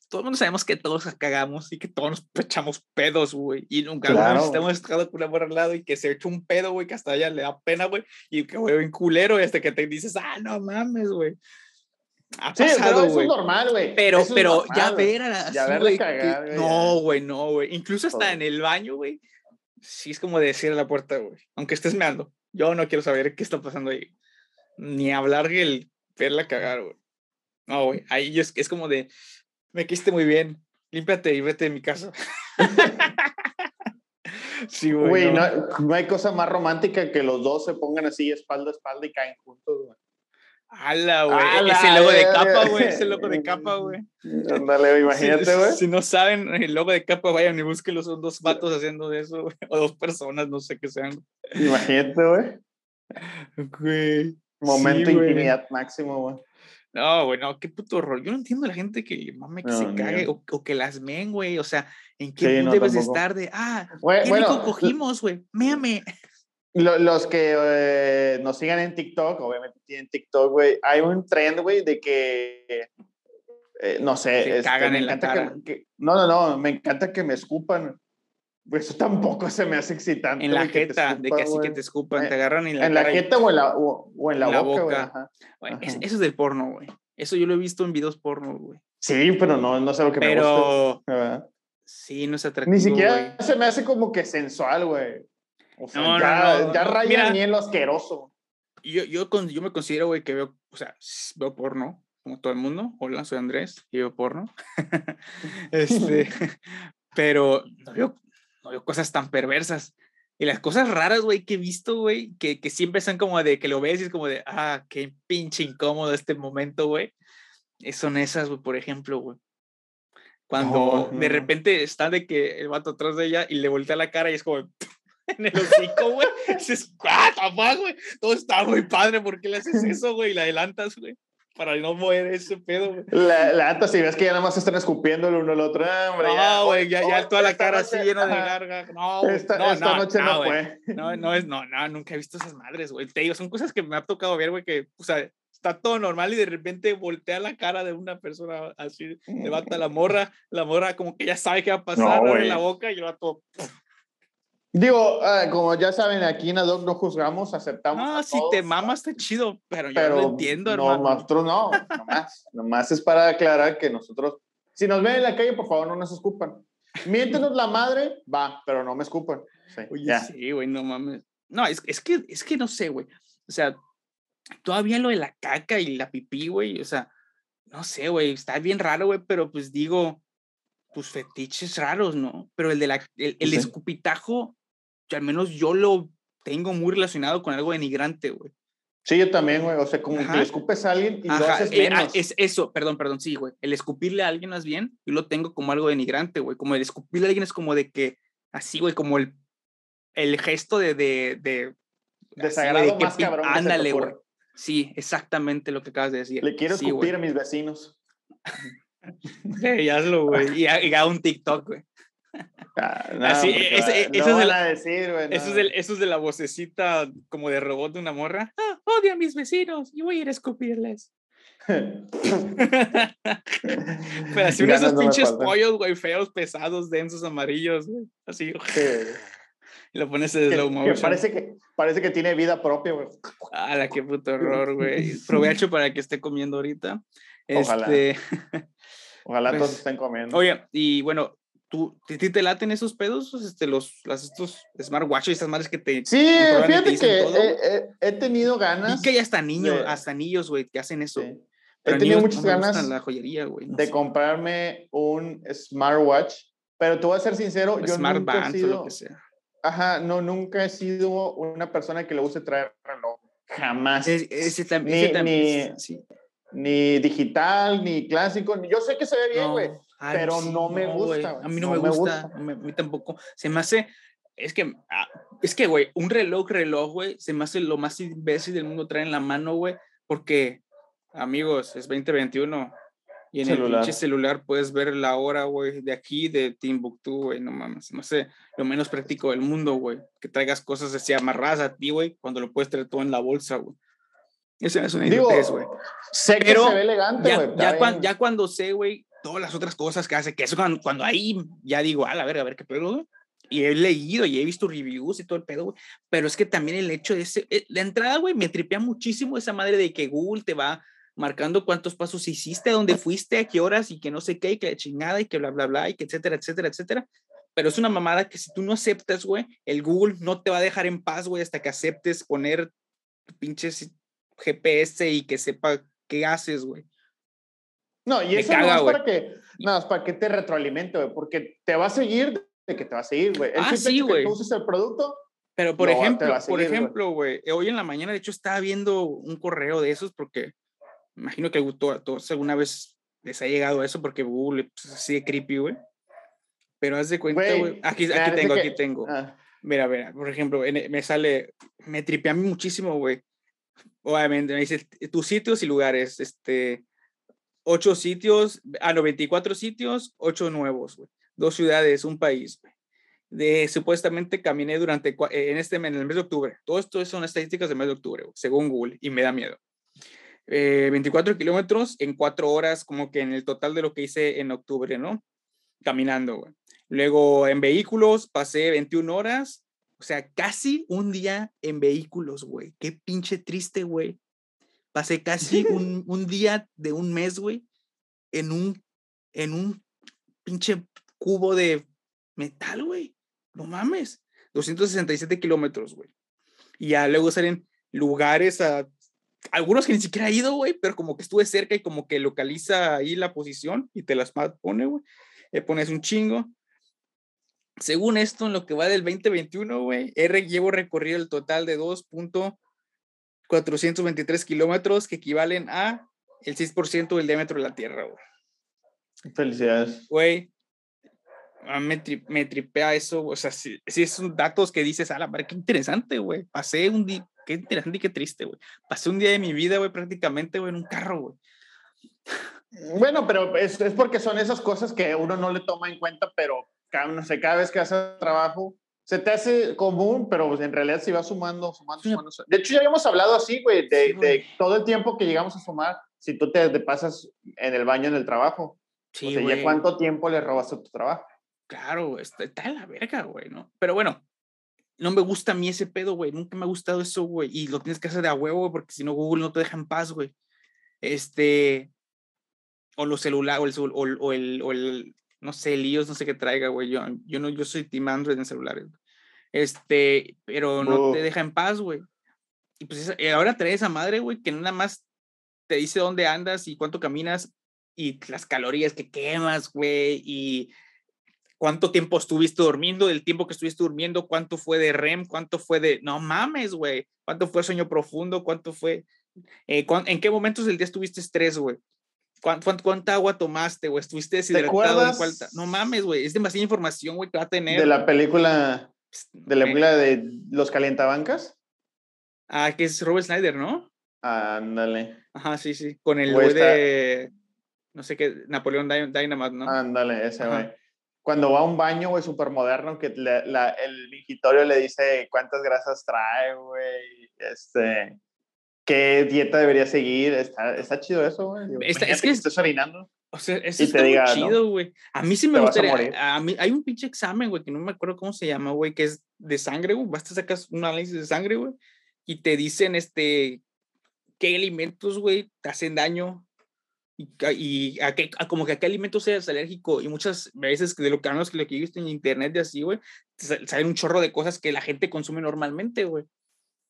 todo el mundo sabemos que todos cagamos y que todos nos echamos pedos, güey. Y nunca claro. hemos estado con una mujer al lado y que se echa un pedo, güey, que hasta ella le da pena, güey. Y que, güey, un culero, y hasta que te dices, ah, no mames, güey. Ha pasado, eso es güey. normal, güey. Pero, Eso es pero normal, ya güey. ver a la- Ya verle güey, cagar, que- güey, No, güey, no, güey. Incluso hasta en el baño, güey. Sí, es como decir a la puerta, güey. Aunque estés meando. Yo no quiero saber qué está pasando ahí. Ni hablar que el verla cagar, güey. No, güey. Ahí es, es como de. Me quiste muy bien. Límpiate y vete de mi casa. sí, güey. Güey, no. no, no hay cosa más romántica que los dos se pongan así espalda a espalda y caen juntos, güey. Ala, güey. Ese logo de capa, güey. Ese logo de capa, güey. Ándale, imagínate, Si- güey. Si, no saben el logo de capa, vayan y búsquenlo. Son dos vatos haciendo de eso, güey. O dos personas, no sé qué sean. Imagínate, güey. Güey. Momento Sí, intimidad máximo, güey. No, güey, no, qué puto horror. Yo no entiendo a la gente que mame que No, se cague o, o que las men, güey. O sea, ¿en qué Sí, no, debes tampoco. estar de, ah, qué bueno, rico cogimos, güey? Méame. lo- los que eh, nos sigan en TikTok, obviamente tienen TikTok, güey. Hay un trend, güey, de que. eh, no sé. Se este, cagan me en la que- cara. que- no, no, no. Me encanta que me escupan. Eso tampoco se me hace excitante. En la jeta, de que así que te escupan, Eh, te agarran en la En la y- jeta o en la, o, o en la en boca, ajá. ajá. eso es del porno, güey. Eso yo lo he visto en videos porno, güey. Sí, pero no, no sé lo que me gusta. Pero sí, no es atractivo, Ni siquiera se me hace como que sensual, güey. O sea, No, ya, no, ya no, raya mira. ni en lo asqueroso. yo, yo, con- yo me considero, güey, que veo, o sea, veo porno, como todo el mundo. Hola, soy Andrés y veo porno. este, pero no veo, no veo cosas tan perversas. Y las cosas raras, güey, que he visto, güey, que, que siempre son como de que lo ves y es como de, ah, qué pinche incómodo este momento, güey. Eh, Son esas, güey, por ejemplo, güey. Cuando de repente está de que el vato atrás de ella y le voltea la cara y es como en el hocico, güey. Dices, ¡ah, güey! Todo está muy padre, ¿por qué le haces eso, güey? Y la adelantas, güey, para no mover ese pedo, güey. La, la neta, si ves que ya nada más están escupiendo el uno al otro, ah, hombre, No, güey, ya, ya toda la cara noche- así llena de ajá, garga. No, Esta, no, esta no, noche no, güey. fue. No, no es, no, no, nunca he visto esas madres, güey. Te digo, son cosas que me ha tocado ver, güey, que, o sea, está todo normal y de repente voltea la cara de una persona así, levanta la morra, la morra como que ya sabe qué va a pasar, abre la boca y el vato, Digo, ah, como ya saben, aquí en Adoc no juzgamos, aceptamos. no, Ah, si te todos, mamas está chido, pero yo pero no lo entiendo, no, hermano. nosotros no, nomás. nomás es para aclarar que nosotros, si nos ven en la calle, por favor, no nos escupan. Miéntenos la madre, va, pero no me escupan. Sí, Oye, ya. sí, güey, no mames. No, es, es que, es que no sé, güey. O sea, todavía lo de la caca y la pipí, güey, o sea, no sé, güey, está bien raro, güey, pero pues digo, pues fetiches raros, ¿no? Pero el de la, el, el Sí. escupitajo, yo, al menos yo lo tengo muy relacionado con algo denigrante, güey. Sí, yo también, güey. O sea, como que le escupes a alguien y lo haces eh, ah, menos. es eso, perdón, perdón, sí, güey. El escupirle a alguien más bien, yo lo tengo como algo denigrante, güey. Como el escupirle a alguien es como de que, así, güey, como el, el gesto de, de, de así, Desagrado de que más pi- cabrón Ándale, güey. Sí, exactamente lo que acabas de decir. Le quiero sí, güey. escupir a mis vecinos. Sí, hazlo, güey. Y haga un TikTok, güey. Ah, no, Así, ese- es decir. Eso, es eso de la vocecita como de robot de una morra. Ah, odio a mis vecinos y voy a ir a escupirles. Pero así uno de Ganas esos no pinches pollos, güey, feos, pesados, densos, amarillos, güey. Así, Sí. y lo pones en Que- slow que motion. parece, que, parece que tiene vida propia, güey. ¡Hala, qué puto horror, güey! Provecho para que esté comiendo ahorita. Ojalá. Este, Ojalá Pues, todos estén comiendo. oye, y bueno, ¿tú, ¿ti- ti te laten esos pedos? Este, los, las, estos smartwatches, estas madres que te... sí, te fíjate que he, he- he tenido ganas. Y que hay hasta niños, de- hasta niños, güey, que hacen eso. sí. Pero He tenido niños muchas no ganas la joyería, güey. no de sé. comprarme un smartwatch, pero te voy a ser sincero, yo Smart nunca he Bands o lo sido, que sea. ajá, no, nunca he sido una persona que le guste traer reloj, jamás. Es- Ese, tam- Ni- ese tam- ni- sí. Ni digital, ni clásico, yo sé que se ve bien, güey. Ay, pero sí, no me gusta, güey, A mí no, no me me gusta, gusta. me- a mí tampoco. Se me hace, es que, ah, es que, güey, un reloj, reloj, güey, se me hace lo más imbécil del mundo traer en la mano, güey, porque, amigos, es 2021 y en el Celular. pinche celular puedes ver la hora, güey, de aquí, de Timbuktu, güey, no mames, se me hace lo menos práctico del mundo, güey, que traigas cosas así amarradas a ti, güey, cuando lo puedes traer todo en la bolsa, güey. Eso es una idiotez, güey. Sé que Pero se ve elegante, Ya, güey. ya, está cuan- ya cuando sé, güey, todas las otras cosas que hace, que eso cuando, cuando ahí ya digo, a la ver, a ver qué pedo. Y he leído y he visto reviews y todo el pedo, güey. Pero es que también el hecho de ese, eh, la entrada, güey, me tripea muchísimo esa madre de que Google te va marcando cuántos pasos hiciste, dónde fuiste, a qué horas y que no sé qué, y que la chingada y que bla, bla, bla, y que etcétera, etcétera, etcétera. Pero es una mamada que si tú no aceptas, güey, el Google no te va a dejar en paz, güey, hasta que aceptes poner pinches GPS y que sepa qué haces, güey. No, y eso no es para que, no, es para que te retroalimente, güey, porque te va a seguir de que te va a seguir, güey. El ah, sí, güey. Tú uses el producto. Pero por ejemplo, por ejemplo, güey, hoy en la mañana, de hecho, estaba viendo un correo de esos porque imagino que a todos alguna vez les ha llegado eso porque Google pues, es así de creepy, güey. Pero haz de cuenta, güey. Aquí, aquí tengo, aquí tengo. Ah. Mira, mira, por ejemplo, me sale, me tripea a mí muchísimo, güey. Obviamente, me dice tus sitios y lugares, este, ocho sitios, a ah, 94 sitios, ocho nuevos, güey. Dos ciudades, un país. De, supuestamente caminé durante, eh, en este en el mes de octubre. Todo esto son estadísticas del mes de octubre, según Google, y me da miedo. 24 eh, kilómetros en cuatro horas, como que en el total de lo que hice en octubre, ¿no? Caminando, güey. Luego en vehículos pasé 21 horas, o sea, casi un día en vehículos, güey. Qué pinche triste, güey. Pasé casi un, un día de un mes, güey, en un, en un pinche cubo de metal, güey. No mames. 267 kilómetros, güey. Y ya luego salen lugares a algunos que ni siquiera he ido, güey, pero como que estuve cerca y como que localiza ahí la posición y te las pone, güey. Le pones un chingo. Según esto, en lo que va del 2021, güey, R llevo recorrido el total de 2.0 423 kilómetros que equivalen a el 6% del diámetro de la Tierra, güey. Felicidades. Güey, me, me tripea eso, o sea, si, si son datos que dices, a la madre, qué interesante, güey. Pasé un día, qué interesante y qué triste, güey. Pasé un día de mi vida, güey, prácticamente, güey, en un carro, güey. Bueno, pero es, es, porque son esas cosas que uno no le toma en cuenta, pero cada, no sé, cada vez que hace trabajo, se te hace común, pero en realidad se va sumando, sumando, sumando. De hecho, ya habíamos hablado así, güey, de, de, todo el tiempo que llegamos a sumar, si tú te, te pasas en el baño en el trabajo. Sí, o sea, cuánto tiempo le robas a tu trabajo? Claro, está, está en la verga, güey, ¿no? Pero bueno, no me gusta a mí ese pedo, güey. Nunca me ha gustado eso, güey. Y lo tienes que hacer de a huevo, porque si no, Google no te deja en paz, güey. Este. O los celulares, o el, o, el, o el, no sé, líos, no sé qué traiga, güey. Yo, yo no, yo soy Team Android en celulares. Este, pero no te deja en paz, güey. Y pues eh, ahora trae esa madre, güey, que nada más te dice dónde andas y cuánto caminas y las calorías que quemas, güey, y cuánto tiempo estuviste durmiendo, del tiempo que estuviste durmiendo, cuánto fue de REM, cuánto fue de, no mames, güey, cuánto fue sueño profundo, cuánto fue, eh, en qué momentos del día estuviste estrés, güey. ¿Cuánta, agua tomaste, güey? ¿Estuviste deshidratado? No mames, güey. Es demasiada información, güey, que va a tener. De la película, de la película de Los Calientabancas. Ah, que es Robert Snyder, ¿no? Ándale. Ajá, sí, sí. Con el güey de, no sé qué, Napoleón Dynamite, ¿no? Ándale, ese güey cuando va a un baño, güey, súper moderno, que el mingitorio le dice cuántas grasas trae, güey, este, qué dieta debería seguir. Está, está chido eso, güey. es que estás orinando. O sea, eso está muy chido, güey. A mí sí me gustaría. A, mí, hay un pinche examen, güey, que no me acuerdo cómo se llama, güey, que es de sangre, güey. Basta sacas un análisis de sangre, güey, y te dicen, este, qué alimentos, güey, te hacen daño y, a, qué, como que a qué alimento seas alérgico y muchas veces de lo que menos que lo que he visto en internet de así, güey, salen un chorro de cosas que la gente consume normalmente, güey.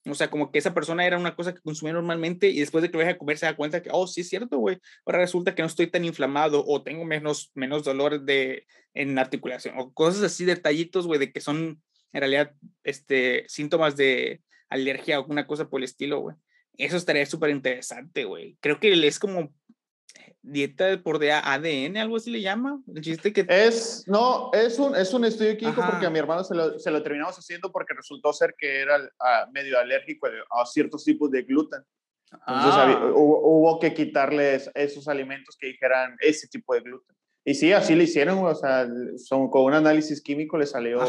O sea, como que esa persona era una cosa que consumía normalmente y después de que lo deja comer se da cuenta que, oh, sí es cierto, güey. Ahora resulta que no estoy tan inflamado o tengo menos, menos dolor de, en articulación o cosas así, detallitos, güey, de que son en realidad este, síntomas de alergia o una cosa por el estilo, güey. Eso estaría súper interesante, güey. Creo que es como dieta por de ADN, algo así le llama. El chiste que... Es, no, es un, es un estudio químico porque a mi hermano se lo, se lo, terminamos haciendo porque resultó ser que era medio alérgico a ciertos tipos de gluten. Entonces ah. hubo, hubo, que quitarles esos alimentos que dijeran ese tipo de gluten. Y sí, así lo hicieron, o sea, son, con un análisis químico le salió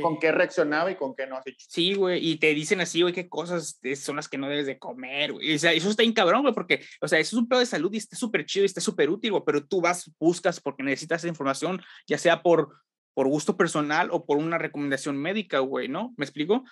con qué reaccionaba y con qué no has hecho. Sí, güey, y te dicen así, güey, qué cosas son las que no debes de comer, güey. O sea, eso está bien cabrón, güey, porque, o sea, eso es un pedo de salud y está súper chido y está súper útil, güey, pero tú vas, buscas porque necesitas esa información, ya sea por por gusto personal o por una recomendación médica, güey, ¿no? ¿Me explico?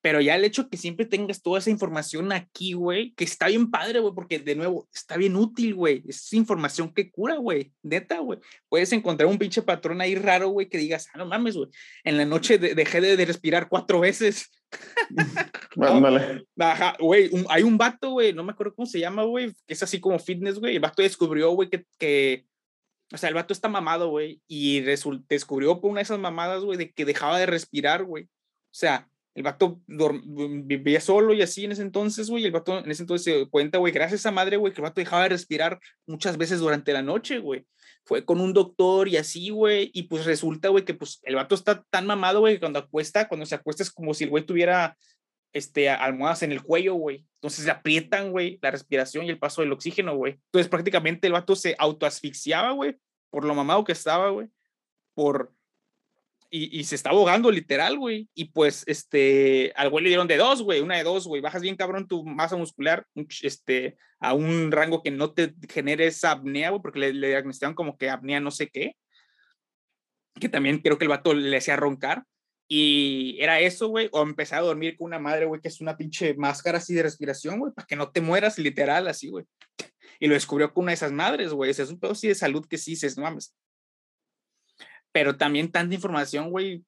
Pero ya el hecho que siempre tengas toda esa información aquí, güey, que está bien padre, güey, porque de nuevo, está bien útil, güey. Es información que cura, güey. Neta, güey. Puedes encontrar un pinche patrón ahí raro, güey, que digas, ah, no mames, güey. En la noche dejé de, respirar cuatro veces. Vale. güey, hay un vato, güey, no me acuerdo cómo se llama, güey, que es así como fitness, güey. El vato descubrió, güey, que, que o sea, el vato está mamado, güey, y descubrió por una de esas mamadas, güey, de que dejaba de respirar, güey. O sea, el vato vivía solo y así en ese entonces, güey, el vato en ese entonces se cuenta, güey, gracias a esa madre, güey, que el vato dejaba de respirar muchas veces durante la noche, güey. Fue con un doctor y así, güey, y pues resulta, güey, que pues el vato está tan mamado, güey, que cuando acuesta, cuando se acuesta es como si el güey tuviera este, almohadas en el cuello, güey. Entonces le aprietan, güey, la respiración y el paso del oxígeno, güey. Entonces prácticamente el vato se autoasfixiaba, güey, por lo mamado que estaba, güey. Por... Y, y, se está ahogando literal, güey. Y pues, este, al güey le dieron de dos, güey, una de dos, güey. Bajas bien cabrón tu masa muscular, este, a un rango que no te genere esa apnea, güey, porque le, le diagnosticaron como que apnea no sé qué. Que también creo que el vato le hacía roncar. Y era eso, güey, o empezar a dormir con una madre, güey, que es una pinche máscara así de respiración, güey, para que no te mueras literal, así, güey. Y lo descubrió con una de esas madres, güey. es un pedo así de salud que sí dices, no mames. Pero también tanta información, güey.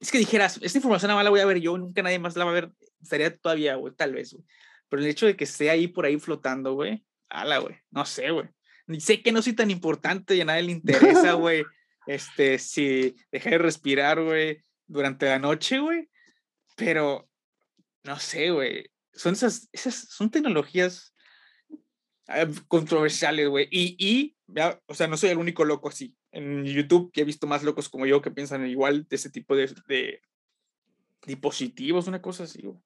Es que dijeras, esta información nada más la voy a ver yo, nunca nadie más la va a ver. Sería todavía, güey, tal vez, güey. Pero el hecho de que esté ahí por ahí flotando, güey, ala, güey, no sé, güey. Sé que no soy tan importante y a nadie le interesa, güey. Este, si dejé de respirar, güey, durante la noche, güey. Pero, no sé, güey. Son esas, esas, son tecnologías ah, controversiales, güey. Y, y, o sea, no soy el único loco así. En YouTube que he visto más locos como yo que piensan igual de ese tipo de, de dispositivos, una cosa así, güey.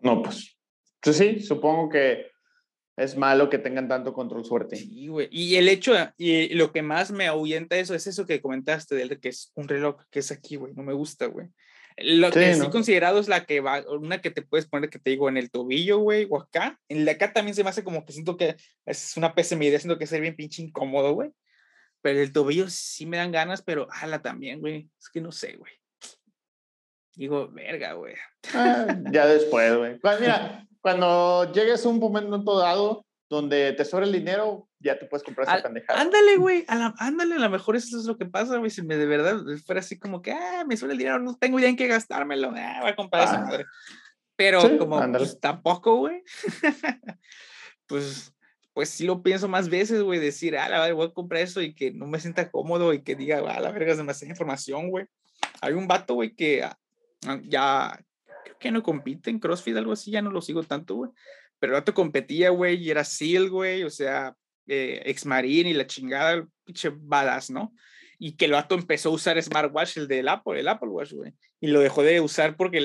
No, pues, pues sí, supongo que es malo que tengan tanto control suerte. Sí, güey. Y el hecho, y lo que más me ahuyenta eso es eso que comentaste, del que es un reloj que es aquí, güey. No me gusta, güey. Lo que sí considerado es la que va, una que te puedes poner, que te digo, en el tobillo, güey, o acá. En la acá también se me hace como que siento que es una idea, siento que es bien pinche incómodo, güey. Pero el tobillo sí me dan ganas, pero ala también, güey. Es que no sé, güey. Digo, verga, güey. Ah, ya después, güey. Pues mira, cuando llegues a un momento dado donde te sobra el dinero, ya te puedes comprar esa pendejada. Ándale, güey, ándale, a lo mejor eso es lo que pasa, güey, si me de verdad fuera así como que, ah, me sobra el dinero, no tengo idea en qué gastármelo, ah, voy a comprar esa ah. madre. Pero como pues, tampoco, güey, pues, pues sí lo pienso más veces, güey, decir, ah, la verdad, voy a comprar eso y que no me sienta cómodo y que diga, ah, la verga, es demasiada información, güey. Hay un vato, güey, que ah, ya que no compite en CrossFit, algo así, ya no lo sigo tanto, güey. Pero el vato competía, güey, y era SEAL, güey, o sea, eh, ex marine y la chingada, pinche badass, ¿no? Y que el vato empezó a usar smartwatch, el del Apple, el Apple Watch, güey. Y lo dejó de usar porque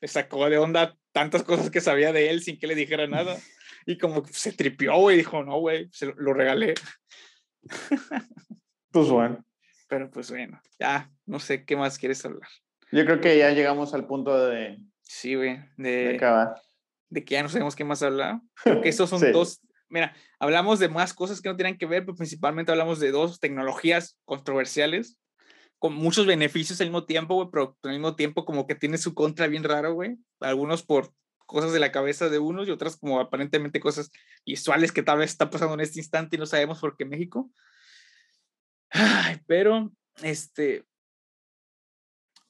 le sacó de onda tantas cosas que sabía de él sin que le dijera nada. Y como se tripió, güey, dijo, no, güey, se lo, lo regalé. Pues bueno. Pero pues bueno, ya, no sé qué más quieres hablar. Yo creo que ya llegamos al punto de Sí, güey. De, de, que ya no sabemos qué más hablar. Creo que esos son dos. Mira, hablamos de más cosas que no tienen que ver, pero principalmente hablamos de dos tecnologías controversiales con muchos beneficios al mismo tiempo, güey, pero al mismo tiempo como que tiene su contra bien raro, güey. Algunos por cosas de la cabeza de unos y otras como aparentemente cosas visuales que tal vez está pasando en este instante y no sabemos por qué México. Ay, pero, este,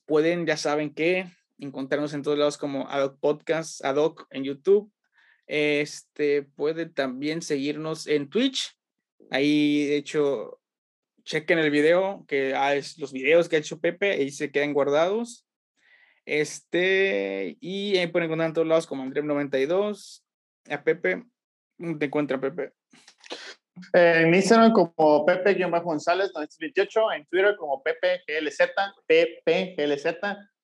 pueden, ya saben que encontrarnos en todos lados como Adoc Podcast, Adoc en YouTube. Este, puede también seguirnos en Twitch. Ahí, de hecho, chequen el video, que ah, es los videos que ha hecho Pepe, ahí se quedan guardados. Este, y ahí pueden encontrar en todos lados como André92. A Pepe, ¿dónde te encuentra Pepe? En Instagram como Pepe-González 928, en Twitter como Pepe GLZ,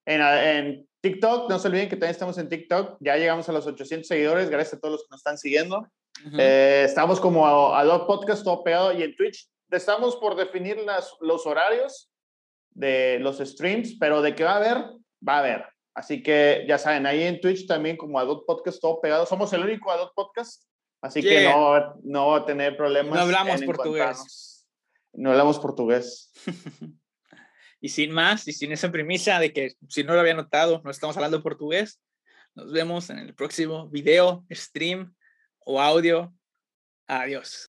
Pepe GLZ, en, TikTok, no se olviden que también estamos en TikTok. Ya llegamos a los 800 seguidores, gracias a todos los que nos están siguiendo. Eh, estamos como a, dos Podcast, todo pegado. Y en Twitch estamos por definir las, los horarios de los streams, pero de que va a haber, va a haber. Así que ya saben, ahí en Twitch también como Adult Podcast, todo pegado. Somos el único Adult Podcast, así que no, no va a tener problemas. No hablamos portugués. No hablamos portugués. Y sin más, y sin esa premisa de que si no lo había notado, no estamos hablando portugués, nos vemos en el próximo video, stream o audio. Adiós.